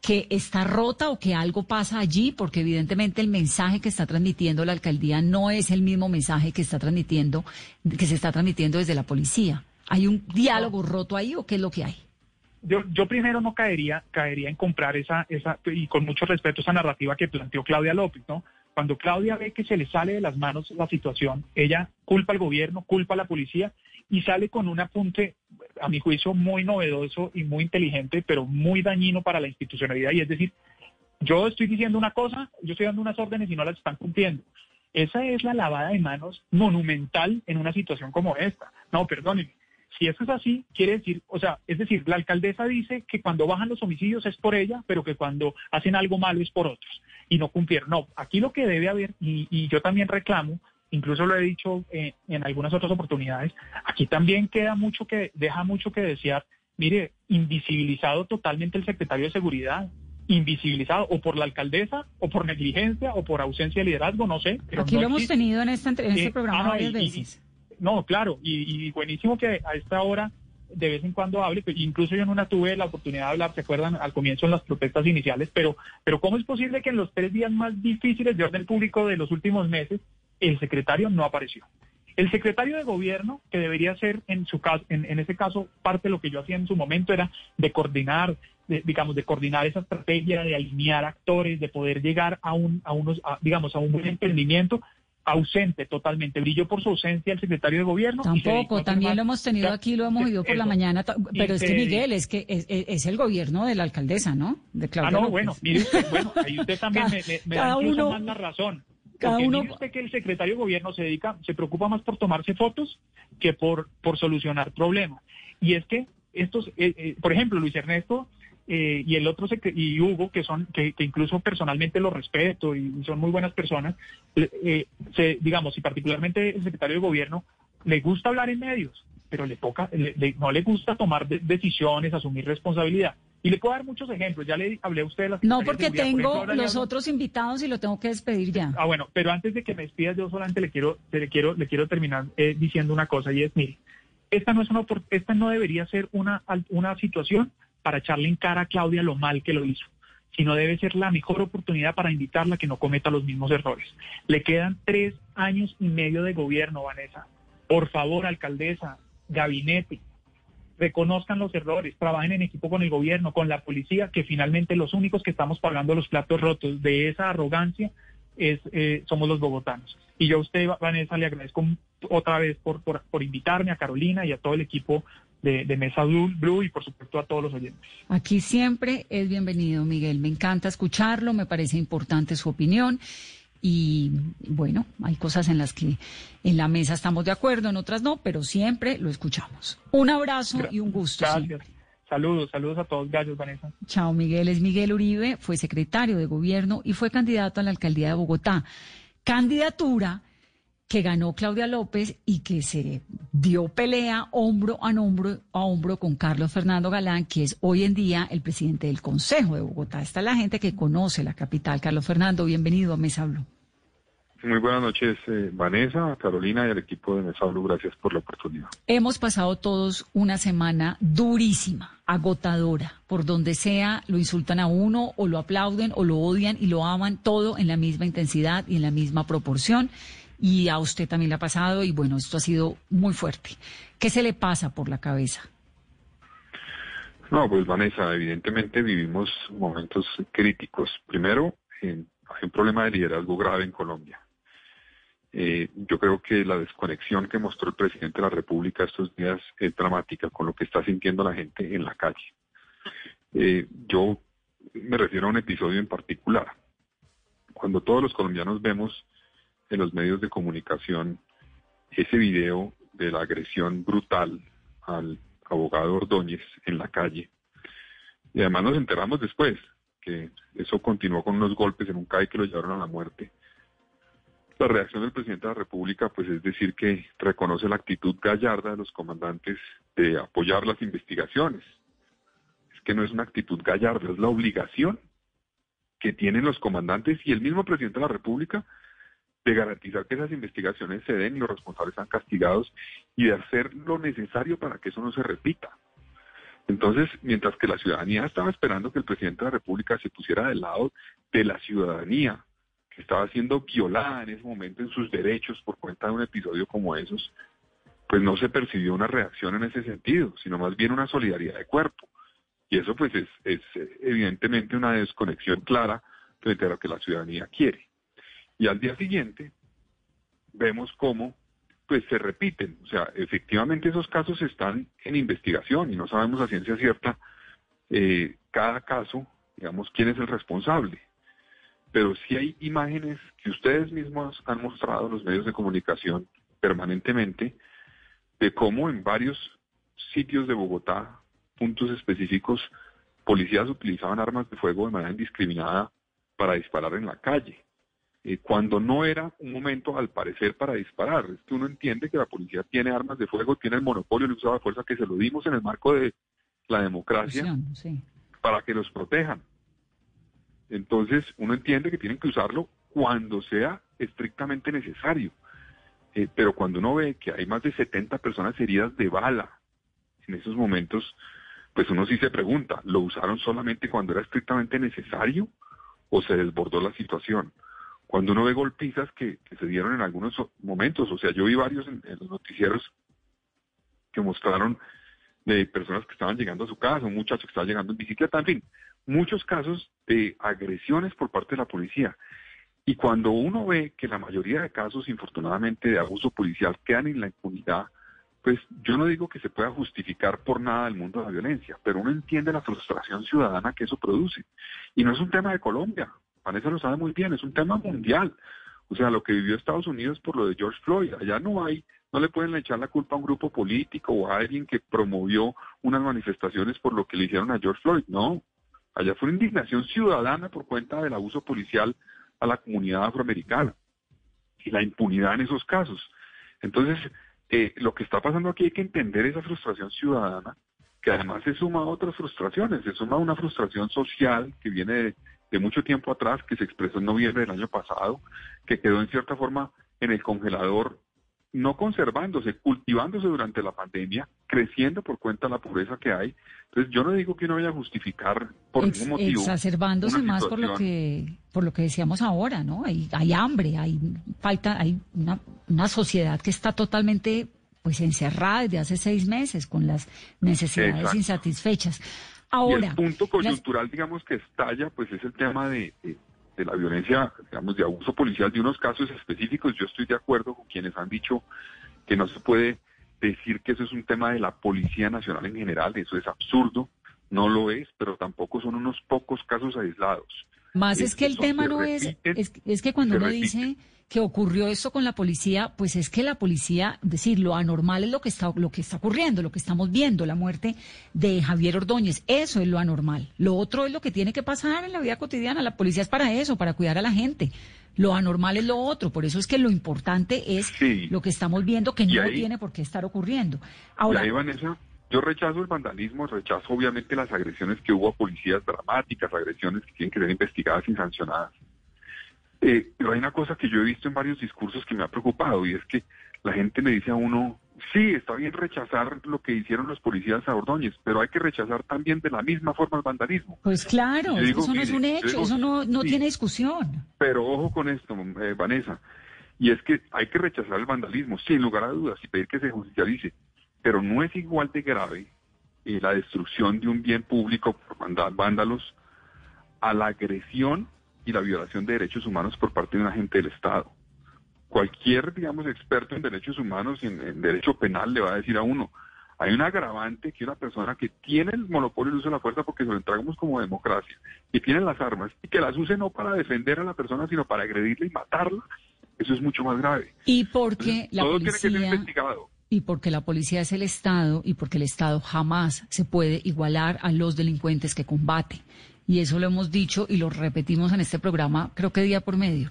que está rota o que algo pasa allí? Porque evidentemente el mensaje que está transmitiendo la alcaldía no es el mismo mensaje que está transmitiendo, que se está transmitiendo desde la policía. ¿Hay un diálogo roto ahí o qué es lo que hay? Yo, yo primero no caería, caería en comprar esa, esa, y con mucho respeto, esa narrativa que planteó Claudia López, ¿no? Cuando Claudia ve que se le sale de las manos la situación, ella culpa al gobierno, culpa a la policía y sale con un apunte, a mi juicio, muy novedoso y muy inteligente, pero muy dañino para la institucionalidad. Y es decir, yo estoy diciendo una cosa, yo estoy dando unas órdenes y no las están cumpliendo. Esa es la lavada de manos monumental en una situación como esta. No, perdónenme. Si eso es así, quiere decir, o sea, es decir, la alcaldesa dice que cuando bajan los homicidios es por ella, pero que cuando hacen algo malo es por otros y no cumplieron. No, aquí lo que debe haber, y, yo también reclamo, incluso lo he dicho eh, en algunas otras oportunidades, aquí también queda mucho que, deja mucho que desear. Mire, invisibilizado totalmente el secretario de Seguridad, invisibilizado o por la alcaldesa o por negligencia o por ausencia de liderazgo, no sé. Aquí lo hemos tenido en, esta, en este eh, programa ah, varias veces no, claro, y, buenísimo que a esta hora de vez en cuando hable, incluso yo en una tuve la oportunidad de hablar, ¿se acuerdan? Al comienzo en las protestas iniciales, pero, pero ¿cómo es posible que en los tres días más difíciles de orden público de los últimos meses el secretario no apareció? El secretario de gobierno, que debería ser en su caso, en, ese caso, parte de lo que yo hacía en su momento era de coordinar, digamos, de coordinar esa estrategia, de alinear actores, de poder llegar a un, a unos, digamos, a un buen emprendimiento, ausente totalmente. Brilló por su ausencia el secretario de gobierno. Tampoco, también lo hemos tenido aquí, lo hemos oído por la mañana, pero es que Miguel, es que es, el gobierno de la alcaldesa, ¿no? De Claudia ah, no, bueno, mire usted, bueno, ahí usted también me, da incluso más la razón. Cada uno... Mire usted que el secretario de gobierno se dedica, se preocupa más por tomarse fotos que por, por solucionar problemas. Y es que estos, eh, eh, por ejemplo, Luis Ernesto eh, y el otro y Hugo, que son que, incluso personalmente lo respeto y son muy buenas personas, eh, se, digamos, y particularmente el secretario de gobierno, le gusta hablar en medios, pero le toca, no le gusta tomar decisiones, asumir responsabilidad. Y le puedo dar muchos ejemplos. Ya le hablé a usted de las No, porque tengo los otros invitados y lo tengo que despedir ya. Ah, bueno, pero antes de que me despidas, yo solamente le quiero, le quiero, le quiero terminar eh, diciendo una cosa y es, mire, esta no es una, esta no debería ser una, una situación para echarle en cara a Claudia lo mal que lo hizo, sino debe ser la mejor oportunidad para invitarla a que no cometa los mismos errores. Le quedan tres años y medio de gobierno, Vanessa. Por favor, alcaldesa, gabinete, reconozcan los errores, trabajen en equipo con el gobierno, con la policía, que finalmente los únicos que estamos pagando los platos rotos de esa arrogancia es, eh, somos los bogotanos. Y yo a usted, Vanessa, le agradezco otra vez por, por, por invitarme a Carolina y a todo el equipo de, Mesa Blue, y por supuesto a todos los oyentes. Aquí siempre es bienvenido, Miguel. Me encanta escucharlo, me parece importante su opinión. Y bueno, hay cosas en las que en la mesa estamos de acuerdo, en otras no, pero siempre lo escuchamos. Un abrazo y un gusto. Gracias. Saludos, saludos a todos, gallos, Vanessa. Chao, Miguel. Es Miguel Uribe, fue secretario de gobierno y fue candidato a la alcaldía de Bogotá. Candidatura que ganó Claudia López y que se dio pelea hombro a hombro a hombro con Carlos Fernando Galán, que es hoy en día el presidente del Consejo de Bogotá. Está la gente que conoce la capital. Carlos Fernando, bienvenido a Mesa Blue. Muy buenas noches, eh, Vanessa, Carolina y al equipo de Mesa Blue. Gracias por la oportunidad. Hemos pasado todos una semana durísima, agotadora. Por donde sea, lo insultan a uno o lo aplauden o lo odian y lo aman, todo en la misma intensidad y en la misma proporción y a usted también le ha pasado y bueno, esto ha sido muy fuerte. ¿Qué se le pasa por la cabeza? No, pues Vanessa, evidentemente vivimos momentos críticos. Primero, hay un problema de liderazgo grave en Colombia. Eh, yo creo que la desconexión que mostró el presidente de la República estos días es dramática con lo que está sintiendo la gente en la calle. Eh, yo me refiero a un episodio en particular. Cuando todos los colombianos vemos en los medios de comunicación ese video de la agresión brutal al abogado Ordóñez en la calle. Y además nos enteramos después que eso continuó con unos golpes en un CAI que lo llevaron a la muerte. La reacción del presidente de la República, pues es decir que reconoce la actitud gallarda de los comandantes de apoyar las investigaciones. Es que no es una actitud gallarda, es la obligación que tienen los comandantes y el mismo presidente de la República de garantizar que esas investigaciones se den y los responsables sean castigados y de hacer lo necesario para que eso no se repita. Entonces, mientras que la ciudadanía estaba esperando que el presidente de la República se pusiera del lado de la ciudadanía, que estaba siendo violada en ese momento en sus derechos por cuenta de un episodio como esos, pues no se percibió una reacción en ese sentido, sino más bien una solidaridad de cuerpo. Y eso pues es, es evidentemente una desconexión clara frente a lo que la ciudadanía quiere. Y al día siguiente vemos cómo pues se repiten. O sea, efectivamente esos casos están en investigación y no sabemos a ciencia cierta eh, cada caso, digamos, quién es el responsable. Pero sí hay imágenes que ustedes mismos han mostrado en los medios de comunicación permanentemente de cómo en varios sitios de Bogotá, puntos específicos, policías utilizaban armas de fuego de manera indiscriminada para disparar en la calle. Eh, cuando no era un momento, al parecer, para disparar. Es que uno entiende que la policía tiene armas de fuego, tiene el monopolio de uso de fuerza, que se lo dimos en el marco de la democracia para que los protejan. Entonces, uno entiende que tienen que usarlo cuando sea estrictamente necesario. Eh, pero cuando uno ve que hay más de 70 personas heridas de bala en esos momentos, pues uno sí se pregunta, ¿lo usaron solamente cuando era estrictamente necesario o se desbordó la situación? Cuando uno ve golpizas que, se dieron en algunos momentos, o sea, yo vi varios en, los noticieros que mostraron de personas que estaban llegando a su casa, un muchacho que estaba llegando en bicicleta, en fin, muchos casos de agresiones por parte de la policía. Y cuando uno ve que la mayoría de casos, infortunadamente, de abuso policial quedan en la impunidad, pues yo no digo que se pueda justificar por nada el mundo de la violencia, pero uno entiende la frustración ciudadana que eso produce. Y no es un tema de Colombia, Vanessa lo sabe muy bien, es un tema mundial. O sea, lo que vivió Estados Unidos por lo de George Floyd, allá no hay, no le pueden echar la culpa a un grupo político o a alguien que promovió unas manifestaciones por lo que le hicieron a George Floyd, no. Allá fue una indignación ciudadana por cuenta del abuso policial a la comunidad afroamericana y la impunidad en esos casos. Entonces, eh, lo que está pasando aquí hay que entender esa frustración ciudadana, que además se suma a otras frustraciones, se suma a una frustración social que viene de, de mucho tiempo atrás, que se expresó en noviembre del año pasado, que quedó en cierta forma en el congelador, no conservándose, cultivándose durante la pandemia, creciendo por cuenta de la pobreza que hay. Entonces yo no digo que no vaya a justificar por ningún motivo. Exacerbándose más por lo que por lo que decíamos ahora, ¿no? Hay, hay hambre, hay falta, hay una, una sociedad que está totalmente pues encerrada desde hace seis meses con las necesidades insatisfechas. Ahora, y el punto coyuntural, digamos, que estalla, pues es el tema de, de, la violencia, digamos, de abuso policial de unos casos específicos. Yo estoy de acuerdo con quienes han dicho que no se puede decir que eso es un tema de la Policía Nacional en general, eso es absurdo, no lo es, pero tampoco son unos pocos casos aislados. Más es, que el tema no es, es, que cuando uno dice que ocurrió eso con la policía, pues es que la policía, decir, lo anormal es lo que está lo que está ocurriendo, lo que estamos viendo, la muerte de Javier Ordóñez, eso es lo anormal. Lo otro es lo que tiene que pasar en la vida cotidiana, la policía es para eso, para cuidar a la gente. Lo anormal es lo otro, por eso es que lo importante es lo que estamos viendo que no tiene por qué estar ocurriendo. Ahora, yo rechazo el vandalismo, rechazo obviamente las agresiones que hubo a policías dramáticas, agresiones que tienen que ser investigadas y sancionadas. Eh, pero hay una cosa que yo he visto en varios discursos que me ha preocupado y es que la gente le dice a uno, sí, está bien rechazar lo que hicieron los policías a Ordóñez, pero hay que rechazar también de la misma forma el vandalismo. Pues claro, eso no es un hecho, eso no, no tiene discusión. Pero ojo con esto, eh, Vanessa, y es que hay que rechazar el vandalismo, sin lugar a dudas, y pedir que se judicialice, pero no es igual de grave eh, la destrucción de un bien público por vándalos a la agresión y la violación de derechos humanos por parte de un agente del Estado. Cualquier, digamos, experto en derechos humanos y en, derecho penal le va a decir a uno, hay un agravante que una persona que tiene el monopolio del uso de la fuerza porque se lo entregamos como democracia y tiene las armas y que las use no para defender a la persona sino para agredirla y matarla, eso es mucho más grave. Y porque la todo policía... tiene que ser investigado. y porque la policía es el Estado y porque el Estado jamás se puede igualar a los delincuentes que combate. Y eso lo hemos dicho y lo repetimos en este programa, creo que día por medio.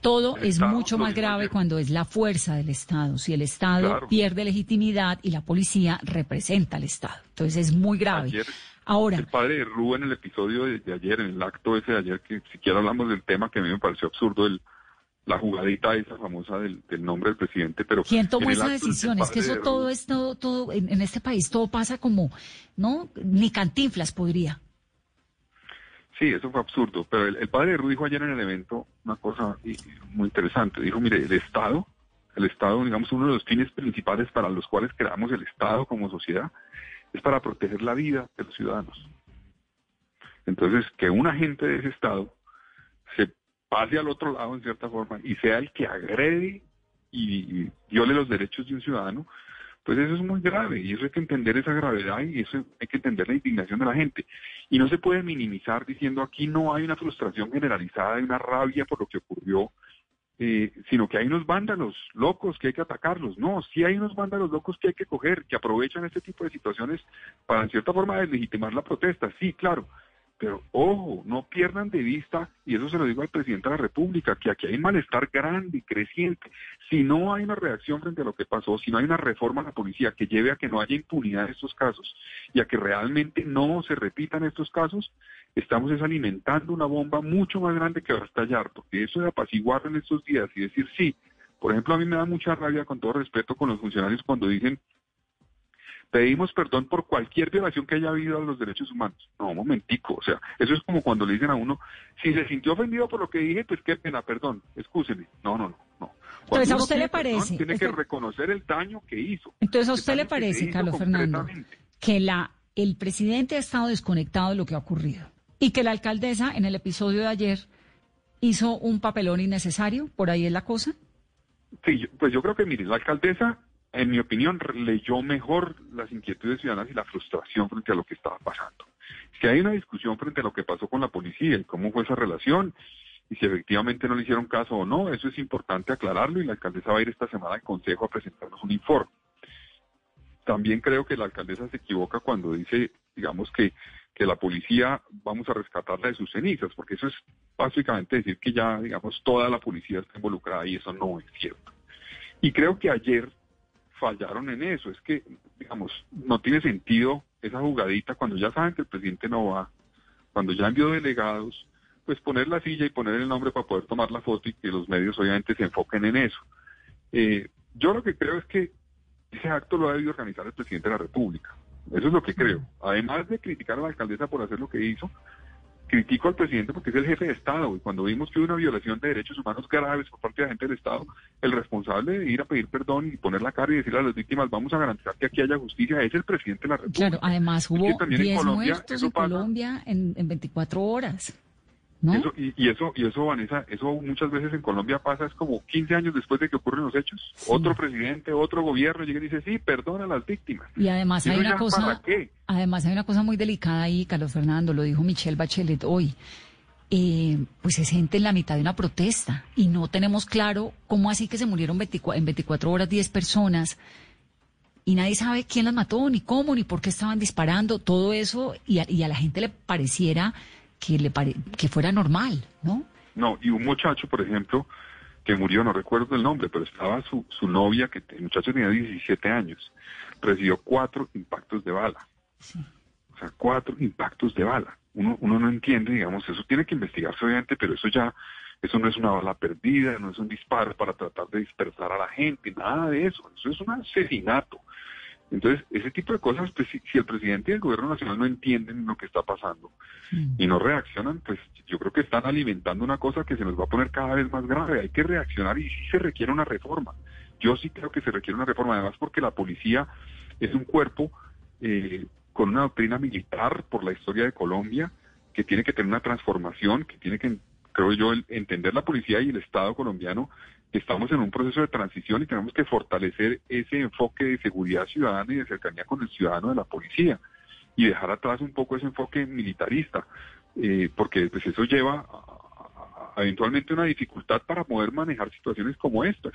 Todo es mucho más grave cuando es la fuerza del Estado. Si el Estado pierde legitimidad y la policía representa al Estado. Entonces es muy grave. Ahora. El padre de Rubén en el episodio de, ayer, en el acto ese de ayer, que siquiera hablamos del tema que a mí me pareció absurdo, el, la jugadita esa famosa del, nombre del presidente, pero... ¿Quién tomó esa decisión? Es que eso todo es todo, en, este país todo pasa como, ¿no? Ni cantinflas podría. Sí, eso fue absurdo, pero el, padre de Ru dijo ayer en el evento una cosa muy interesante. Dijo, mire, el Estado, el Estado, digamos, uno de los fines principales para los cuales creamos el Estado como sociedad, es para proteger la vida de los ciudadanos. Entonces, que un agente de ese Estado se pase al otro lado en cierta forma y sea el que agrede y, viole los derechos de un ciudadano, pues eso es muy grave y eso hay que entender esa gravedad y eso hay que entender la indignación de la gente. Y no se puede minimizar diciendo aquí no hay una frustración generalizada y una rabia por lo que ocurrió, eh, sino que hay unos vándalos locos que hay que atacarlos. No, sí hay unos vándalos locos que hay que coger, que aprovechan este tipo de situaciones para en cierta forma deslegitimar la protesta. Sí, claro, pero ojo, no pierdan de vista, y eso se lo digo al presidente de la República, que aquí hay un malestar grande y creciente. Si no hay una reacción frente a lo que pasó, si no hay una reforma a la policía que lleve a que no haya impunidad en estos casos y a que realmente no se repitan estos casos, estamos alimentando una bomba mucho más grande que va a estallar, porque eso de apaciguar en estos días y decir sí, por ejemplo, a mí me da mucha rabia, con todo respeto, con los funcionarios cuando dicen pedimos perdón por cualquier violación que haya habido a los derechos humanos. No, un momentico, o sea, eso es como cuando le dicen a uno, si se sintió ofendido por lo que dije, pues qué pena, perdón, excúseme. No, no, no, no. Entonces a usted le parece... tiene que reconocer el daño que hizo. Entonces a usted le parece, Carlos Fernando, que la, el presidente ha estado desconectado de lo que ha ocurrido y que la alcaldesa en el episodio de ayer hizo un papelón innecesario, por ahí es la cosa. Sí, pues yo creo que, mire, la alcaldesa en mi opinión, leyó mejor las inquietudes ciudadanas y la frustración frente a lo que estaba pasando. Si hay una discusión frente a lo que pasó con la policía y cómo fue esa relación, y si efectivamente no le hicieron caso o no, eso es importante aclararlo y la alcaldesa va a ir esta semana al Consejo a presentarnos un informe. También creo que la alcaldesa se equivoca cuando dice, digamos, que, que la policía vamos a rescatarla de sus cenizas, porque eso es básicamente decir que ya, digamos, toda la policía está involucrada y eso no es cierto. Y creo que ayer fallaron en eso. Es que, digamos, no tiene sentido esa jugadita cuando ya saben que el presidente no va, cuando ya envió delegados, pues poner la silla y poner el nombre para poder tomar la foto y que los medios obviamente se enfoquen en eso. Eh, yo lo que creo es que ese acto lo ha debido organizar el presidente de la República. Eso es lo que creo. Además de criticar a la alcaldesa por hacer lo que hizo, critico al presidente porque es el jefe de Estado y cuando vimos que hubo una violación de derechos humanos graves por parte de la gente del Estado, el responsable de ir a pedir perdón y poner la cara y decirle a las víctimas vamos a garantizar que aquí haya justicia es el presidente de la República. Claro, además hubo 10 muertos en Colombia en, en 24 horas y, eso, y eso, Vanessa, eso muchas veces en Colombia pasa, es como 15 años después de que ocurren los hechos. Otro presidente, otro gobierno llega y dice, sí, perdona a las víctimas. Y además hay una cosa, además hay una cosa muy delicada ahí, Carlos Fernando, lo dijo Michelle Bachelet hoy. Eh, pues se siente en la mitad de una protesta y no tenemos claro cómo así que se murieron en 24 horas 10 personas y nadie sabe quién las mató, ni cómo, ni por qué estaban disparando, todo eso, y a la gente le pareciera que, le que fuera normal, ¿no? No, y un muchacho, por ejemplo, que murió, no recuerdo el nombre, pero estaba su, su novia, que el muchacho tenía 17 años, recibió cuatro impactos de bala. O sea, cuatro impactos de bala. Uno, uno no entiende, digamos, eso tiene que investigarse obviamente, pero eso ya, eso no es una bala perdida, no es un disparo para tratar de dispersar a la gente, nada de eso. Eso es un asesinato. Entonces, ese tipo de cosas, pues, si, el presidente y el gobierno nacional no entienden lo que está pasando y no reaccionan, pues yo creo que están alimentando una cosa que se nos va a poner cada vez más grave. Hay que reaccionar y sí se requiere una reforma. Yo sí creo que se requiere una reforma, además porque la policía es un cuerpo eh, con una doctrina militar por la historia de Colombia, que tiene que tener una transformación, que tiene que, creo yo, entender la policía y el Estado colombiano estamos en un proceso de transición y tenemos que fortalecer ese enfoque de seguridad ciudadana y de cercanía con el ciudadano de la policía y dejar atrás un poco ese enfoque militarista, eh, porque pues eso lleva a, eventualmente una dificultad para poder manejar situaciones como estas.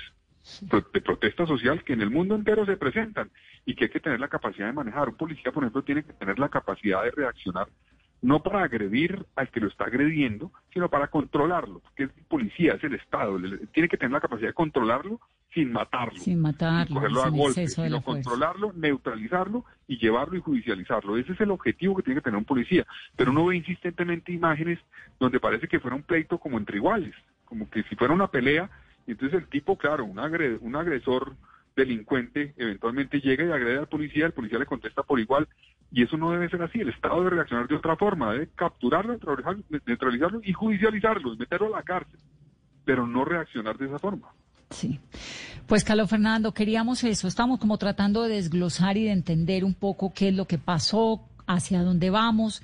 de protesta social que en el mundo entero se presentan y que hay que tener la capacidad de manejar. Un policía, por ejemplo, tiene que tener la capacidad de reaccionar no para agredir al que lo está agrediendo, sino para controlarlo, porque es policía, es el Estado, tiene que tener la capacidad de controlarlo sin matarlo, sin matarlo, cogerlo a golpe, sino controlarlo, neutralizarlo y llevarlo y judicializarlo. Ese es el objetivo que tiene que tener un policía. Pero uno ve insistentemente imágenes donde parece que fuera un pleito como entre iguales, como que si fuera una pelea y entonces el tipo, claro, un, un agresor delincuente eventualmente llega y agrede al policía, el policía le contesta por igual, y eso no debe ser así, el Estado debe reaccionar de otra forma, debe capturarlo, neutralizarlo y judicializarlo, meterlo a la cárcel, pero no reaccionar de esa forma. Sí. Pues Carlos Fernando, queríamos eso, estamos como tratando de desglosar y de entender un poco qué es lo que pasó, hacia dónde vamos,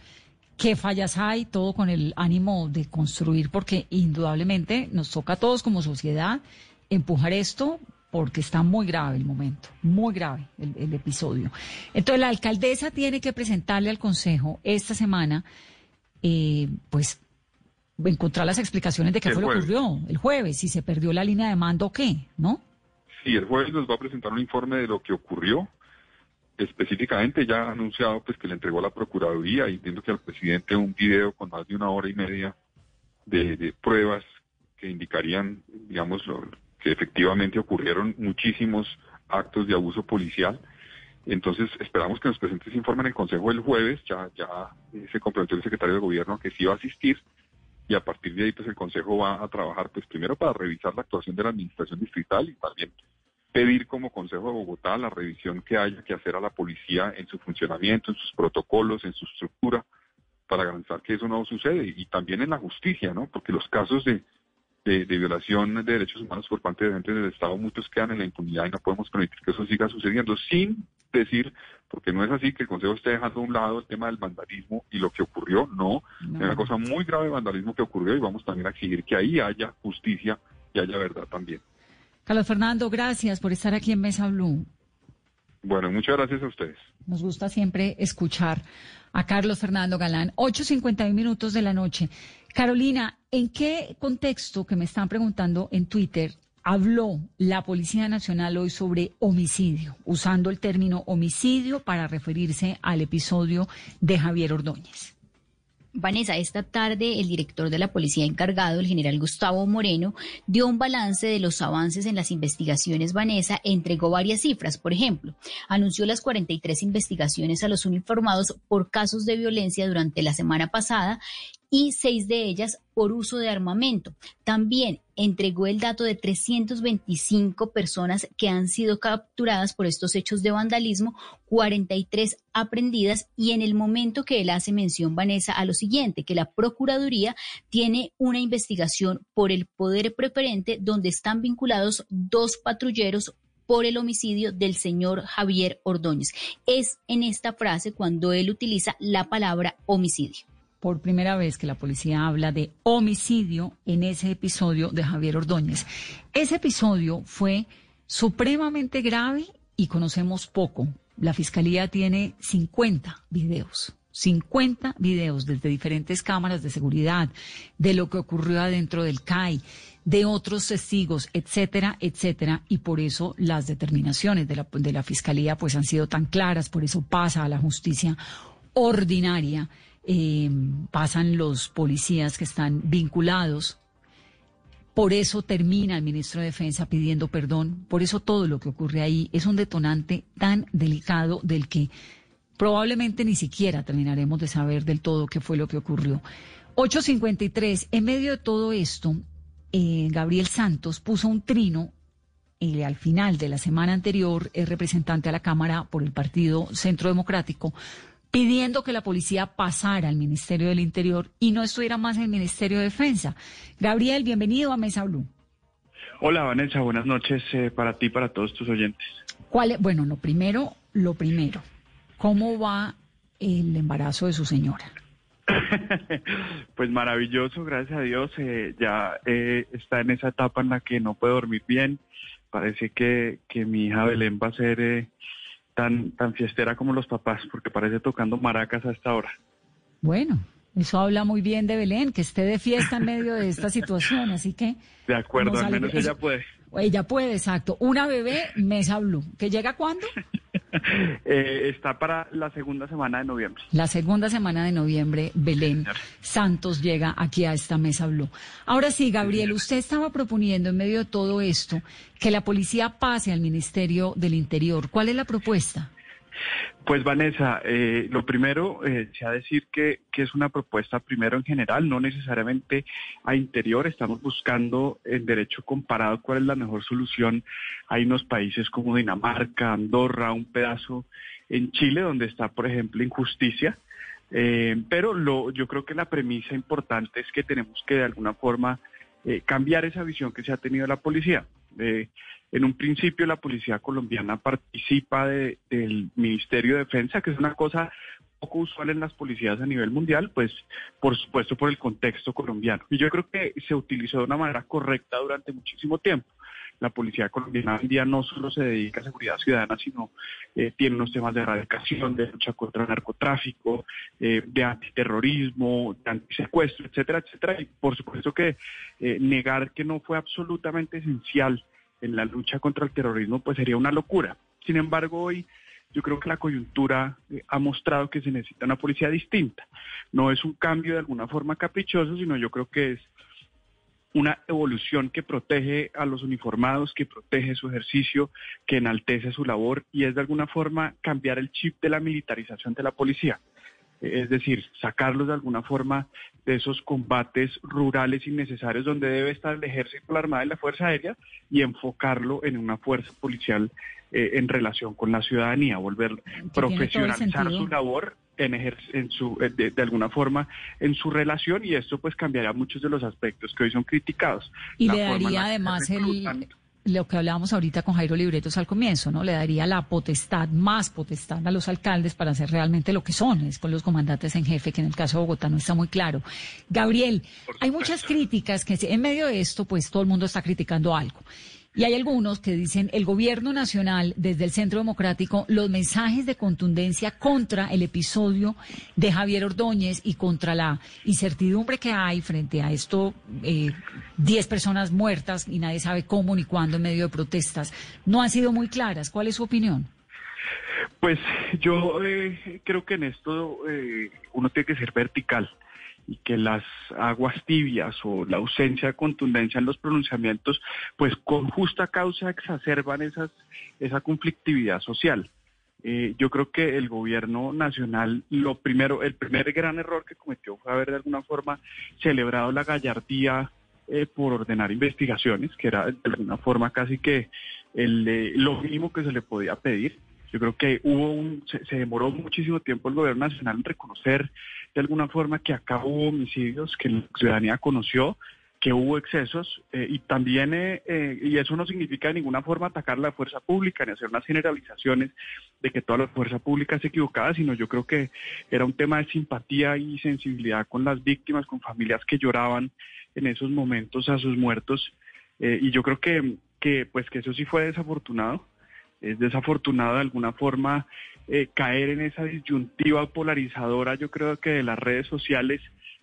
qué fallas hay, todo con el ánimo de construir, porque indudablemente nos toca a todos como sociedad empujar esto porque está muy grave el momento, muy grave el, episodio. Entonces la alcaldesa tiene que presentarle al Consejo esta semana, eh, pues encontrar las explicaciones de qué fue lo que ocurrió el jueves, si se perdió la línea de mando o qué, ¿no? Sí, el jueves nos va a presentar un informe de lo que ocurrió, específicamente ya ha anunciado pues que le entregó a la Procuraduría y entiendo que al presidente un video con más de una hora y media de, pruebas que indicarían, digamos, que efectivamente ocurrieron muchísimos actos de abuso policial. Entonces esperamos que nos presente ese informe en el Consejo el jueves, ya, ya se comprometió el secretario de Gobierno que sí va a asistir y a partir de ahí pues el Consejo va a trabajar pues primero para revisar la actuación de la Administración Distrital y también pedir como Consejo de Bogotá la revisión que haya que hacer a la policía en su funcionamiento, en sus protocolos, en su estructura, para garantizar que eso no sucede. Y también en la justicia, ¿no? Porque los casos de, de, violación de derechos humanos por parte de agentes del Estado, muchos quedan en la impunidad y no podemos permitir que eso siga sucediendo, sin decir, porque no es así que el Consejo esté dejando a un lado el tema del vandalismo y lo que ocurrió, no, no. es una cosa muy grave de vandalismo que ocurrió y vamos también a exigir que ahí haya justicia y haya verdad también. Carlos Fernando, gracias por estar aquí en Mesa Blue. Bueno, muchas gracias a ustedes. Nos gusta siempre escuchar a Carlos Fernando Galán. 8.51 minutos de la noche. Carolina, ¿en qué contexto que me están preguntando en Twitter habló la Policía Nacional hoy sobre homicidio, usando el término homicidio para referirse al episodio de Javier Ordóñez? Vanessa, esta tarde el director de la policía encargado, el general Gustavo Moreno, dio un balance de los avances en las investigaciones. Vanessa entregó varias cifras. Por ejemplo, anunció las 43 investigaciones a los uniformados por casos de violencia durante la semana pasada y seis de ellas por uso de armamento. También entregó el dato de 325 personas que han sido capturadas por estos hechos de vandalismo, 43 aprendidas y en el momento que él hace mención, Vanessa, a lo siguiente, que la Procuraduría tiene una investigación por el poder preferente donde están vinculados dos patrulleros por el homicidio del señor Javier Ordóñez. Es en esta frase cuando él utiliza la palabra homicidio por primera vez que la policía habla de homicidio en ese episodio de Javier Ordóñez. Ese episodio fue supremamente grave y conocemos poco. La fiscalía tiene 50 videos. 50 videos desde diferentes cámaras de seguridad de lo que ocurrió adentro del CAI, de otros testigos, etcétera, etcétera. Y por eso las determinaciones de la, de la Fiscalía pues han sido tan claras, por eso pasa a la justicia ordinaria eh, pasan los policías que están vinculados. Por eso termina el ministro de Defensa pidiendo perdón. Por eso todo lo que ocurre ahí es un detonante tan delicado del que probablemente ni siquiera terminaremos de saber del todo qué fue lo que ocurrió. 853, en medio de todo esto, eh, Gabriel Santos puso un trino y al final de la semana anterior, es representante a la Cámara por el Partido Centro Democrático, pidiendo que la policía pasara al Ministerio del Interior y no estuviera más en el Ministerio de Defensa. Gabriel, bienvenido a Mesa Blue. Hola Vanessa, buenas noches eh, para ti y para todos tus oyentes. ¿Cuál Bueno, lo primero, lo primero, ¿cómo va el embarazo de su señora? *laughs* pues maravilloso, gracias a Dios. Eh, ya eh, está en esa etapa en la que no puede dormir bien. Parece que, que mi hija Belén va a ser tan, tan fiestera como los papás, porque parece tocando maracas a esta hora. Bueno, eso habla muy bien de Belén, que esté de fiesta en medio de esta situación, así que... De acuerdo, al menos ella puede. Ella puede, exacto. Una bebé, Mesa Blue. ¿Que llega cuándo? *laughs* *laughs* Eh, está para la segunda semana de noviembre. La segunda semana de noviembre, Belén Santos llega aquí a esta Mesa Blue. Ahora sí, Gabriel, usted estaba proponiendo en medio de todo esto que la policía pase al Ministerio del Interior. ¿Cuál es la propuesta? Pues Vanessa, eh, lo primero, eh, se ha decir que, que, es una propuesta primero en general, no necesariamente a interior. Estamos buscando en derecho comparado cuál es la mejor solución. Hay unos países como Dinamarca, Andorra, un pedazo en Chile donde está, por ejemplo, injusticia. Eh, pero lo, yo creo que la premisa importante es que tenemos que de alguna forma eh, cambiar esa visión que se ha tenido la policía. Eh, en un principio la policía colombiana participa del Ministerio de Defensa, que es una cosa poco usual en las policías a nivel mundial, pues por supuesto por el contexto colombiano. Y yo creo que se utilizó de una manera correcta durante muchísimo tiempo. La policía colombiana hoy día no solo se dedica a seguridad ciudadana, sino eh, tiene unos temas de erradicación, de lucha contra el narcotráfico, eh, de antiterrorismo, de antisecuestro, etcétera, etcétera. Y por supuesto que eh, negar que no fue absolutamente esencial en la lucha contra el terrorismo, pues sería una locura. Sin embargo, hoy yo creo que la coyuntura eh, ha mostrado que se necesita una policía distinta. No es un cambio de alguna forma caprichoso, sino yo creo que es una evolución que protege a los uniformados, que protege su ejercicio, que enaltece su labor y es de alguna forma cambiar el chip de la militarización de la policía es decir, sacarlos de alguna forma de esos combates rurales innecesarios donde debe estar el ejército, la armada y la fuerza aérea y enfocarlo en una fuerza policial eh, en relación con la ciudadanía, volver profesionalizar su labor en, en su, eh, de, alguna forma en su relación y esto pues cambiará muchos de los aspectos que hoy son criticados. Y le daría además el, lo que hablábamos ahorita con Jairo Libretos al comienzo, ¿no? Le daría la potestad, más potestad a los alcaldes para hacer realmente lo que son, es con los comandantes en jefe, que en el caso de Bogotá no está muy claro. Gabriel, hay muchas críticas que en medio de esto, pues todo el mundo está criticando algo. Y hay algunos que dicen el gobierno nacional, desde el Centro Democrático, los mensajes de contundencia contra el episodio de Javier Ordóñez y contra la incertidumbre que hay frente a esto, 10 eh, personas muertas y nadie sabe cómo ni cuándo en medio de protestas, no han sido muy claras. ¿Cuál es su opinión? Pues yo eh, creo que en esto eh, uno tiene que ser vertical y que las aguas tibias o la ausencia de contundencia en los pronunciamientos, pues con justa causa exacerban esas, esa conflictividad social. Eh, yo creo que el gobierno nacional, lo primero, el primer gran error que cometió fue haber de alguna forma celebrado la gallardía eh, por ordenar investigaciones, que era de alguna forma casi que el, eh, lo mínimo que se le podía pedir. Yo creo que hubo un, se, demoró muchísimo tiempo el gobierno nacional en reconocer de alguna forma que acá hubo homicidios, que la ciudadanía conoció, que hubo excesos eh, y también, eh, eh, y eso no significa de ninguna forma atacar la fuerza pública ni hacer unas generalizaciones de que toda la fuerza pública es equivocada, sino yo creo que era un tema de simpatía y sensibilidad con las víctimas, con familias que lloraban en esos momentos a sus muertos y yo creo que, que, pues que eso sí fue desafortunado es desafortunado de alguna forma eh, caer en esa disyuntiva polarizadora, yo creo que de las redes sociales,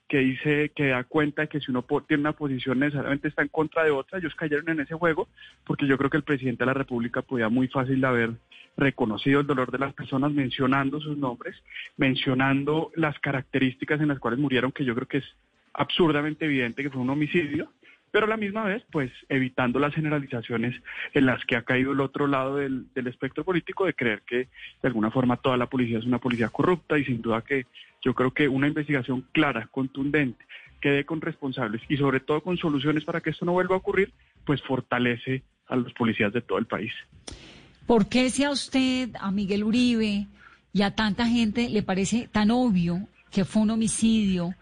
que dice que da cuenta de que si uno tiene una posición necesariamente está en contra de otra, ellos cayeron en ese juego, porque yo creo que el presidente de la República podía muy fácil haber reconocido el dolor de las personas mencionando sus nombres, mencionando las características en las cuales murieron, que yo creo que es absurdamente evidente que fue un homicidio, pero a la misma vez, pues evitando las generalizaciones en las que ha caído el otro lado del, espectro político de creer que de alguna forma toda la policía es una policía corrupta y sin duda que yo creo que una investigación clara, contundente, quede con responsables y sobre todo con soluciones para que esto no vuelva a ocurrir, pues fortalece a los policías de todo el país. ¿Por qué si a usted, a Miguel Uribe y a tanta gente le parece tan obvio que fue un homicidio,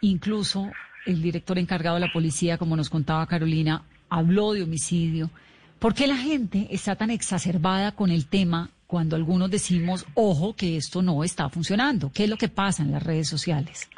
incluso el director encargado de la policía, como nos contaba Carolina, habló de homicidio. ¿Por qué la gente está tan exacerbada con el tema cuando algunos decimos, ojo, que esto no está funcionando? ¿Qué es lo que pasa en las redes sociales?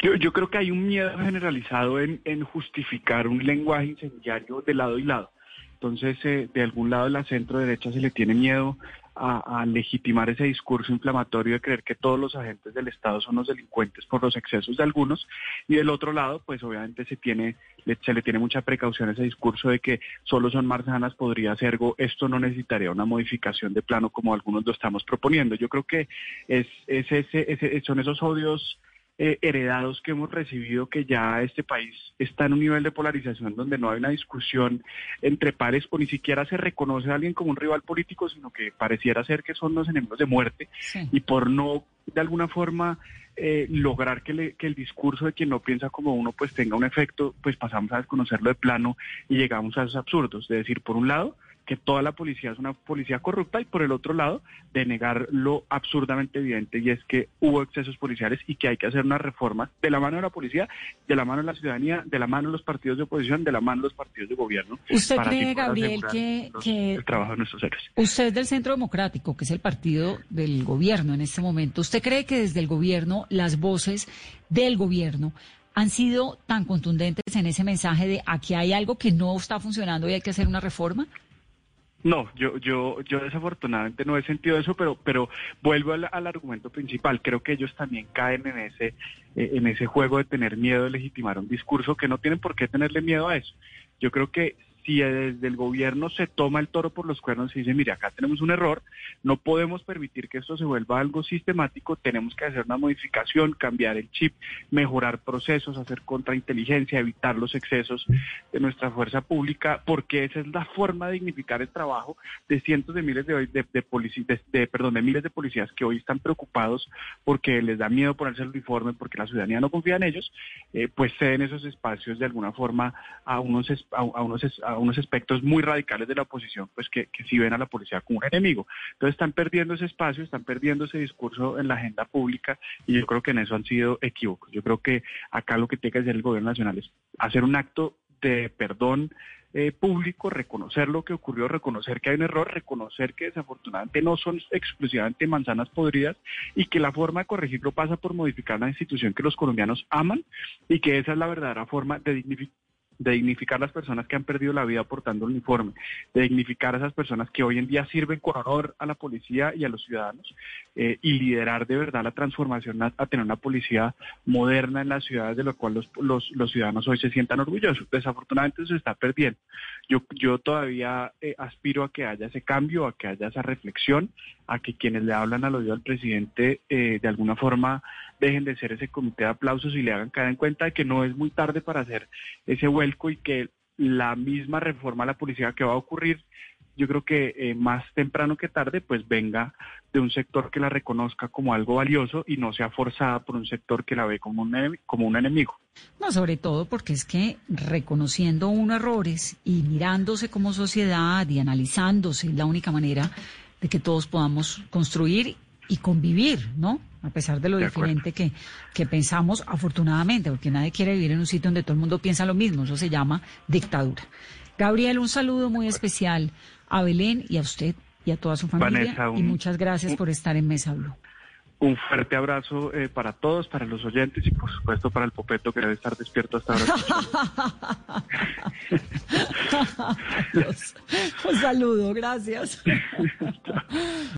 Yo, creo que hay un miedo generalizado en, justificar un lenguaje incendiario de lado y lado. Entonces, eh, de algún lado la centro derecha se le tiene miedo a, legitimar ese discurso inflamatorio de creer que todos los agentes del Estado son los delincuentes por los excesos de algunos y del otro lado, pues obviamente se tiene se le tiene mucha precaución a ese discurso de que solo son marzanas, podría ser esto no necesitaría una modificación de plano como algunos lo estamos proponiendo. Yo creo que es, es ese, son esos odios eh, heredados que hemos recibido que ya este país está en un nivel de polarización donde no hay una discusión entre pares o ni siquiera se reconoce a alguien como un rival político, sino que pareciera ser que son los enemigos de muerte y por no de alguna forma eh, lograr que, que, el discurso de quien no piensa como uno pues tenga un efecto, pues pasamos a desconocerlo de plano y llegamos a esos absurdos. De decir, por un lado, que toda la policía es una policía corrupta y por el otro lado de negar lo absurdamente evidente y es que hubo excesos policiales y que hay que hacer una reforma de la mano de la policía, de la mano de la ciudadanía, de la mano de los partidos de oposición, de la mano de los partidos de gobierno. ¿Usted cree, Gabriel, que, el trabajo de nuestros héroes? Usted es del Centro Democrático, que es el partido del gobierno en este momento. ¿Usted cree que desde el gobierno las voces del gobierno han sido tan contundentes en ese mensaje de aquí hay algo que no está funcionando y hay que hacer una reforma? No, yo, yo, yo desafortunadamente no he sentido eso, pero, pero vuelvo al, argumento principal. Creo que ellos también caen en ese, eh, en ese juego de tener miedo de legitimar un discurso que no tienen por qué tenerle miedo a eso. Yo creo que si desde el gobierno se toma el toro por los cuernos y dice, mire, acá tenemos un error, no podemos permitir que esto se vuelva algo sistemático, tenemos que hacer una modificación, cambiar el chip, mejorar procesos, hacer contrainteligencia, evitar los excesos de nuestra fuerza pública, porque esa es la forma de dignificar el trabajo de cientos de miles de, de, de, perdón, de miles de policías que hoy están preocupados porque les da miedo ponerse el uniforme, porque la ciudadanía no confía en ellos, eh, pues ceden esos espacios de alguna forma a unos, a, unos unos aspectos muy radicales de la oposición, pues que, que sí ven a la policía como un enemigo. Entonces están perdiendo ese espacio, están perdiendo ese discurso en la agenda pública y yo creo que en eso han sido equívocos. Yo creo que acá lo que tiene que hacer el gobierno nacional es hacer un acto de perdón eh, público, reconocer lo que ocurrió, reconocer que hay un error, reconocer que desafortunadamente no son exclusivamente manzanas podridas y que la forma de corregirlo pasa por modificar la institución que los colombianos aman y que esa es la verdadera forma de dignificar de dignificar a las personas que han perdido la vida portando el uniforme, de dignificar a esas personas que hoy en día sirven con honor a la policía y a los ciudadanos eh, y liderar de verdad la transformación a, tener una policía moderna en las ciudades de lo cual los, los, ciudadanos hoy se sientan orgullosos. Desafortunadamente se está perdiendo. Yo, yo todavía eh, aspiro a que haya ese cambio, a que haya esa reflexión, a que quienes le hablan al oído al presidente eh, de alguna forma dejen de ser ese comité de aplausos y le hagan caer en cuenta de que no es muy tarde para hacer ese vuelco y que la misma reforma a la policía que va a ocurrir, yo creo que eh, más temprano que tarde, pues venga de un sector que la reconozca como algo valioso y no sea forzada por un sector que la ve como un, como un enemigo. No, sobre todo porque es que reconociendo unos errores y mirándose como sociedad y analizándose es la única manera de que todos podamos construir y convivir, ¿no? A pesar de lo diferente que, que pensamos, afortunadamente, porque nadie quiere vivir en un sitio donde todo el mundo piensa lo mismo, eso se llama dictadura. Gabriel, un saludo muy especial a Belén y a usted y a toda su familia y muchas gracias por estar en Mesa Blue. Un fuerte abrazo eh, para todos, para los oyentes y por supuesto para el Popeto que debe estar despierto hasta ahora. *laughs* Un saludo, gracias. *laughs*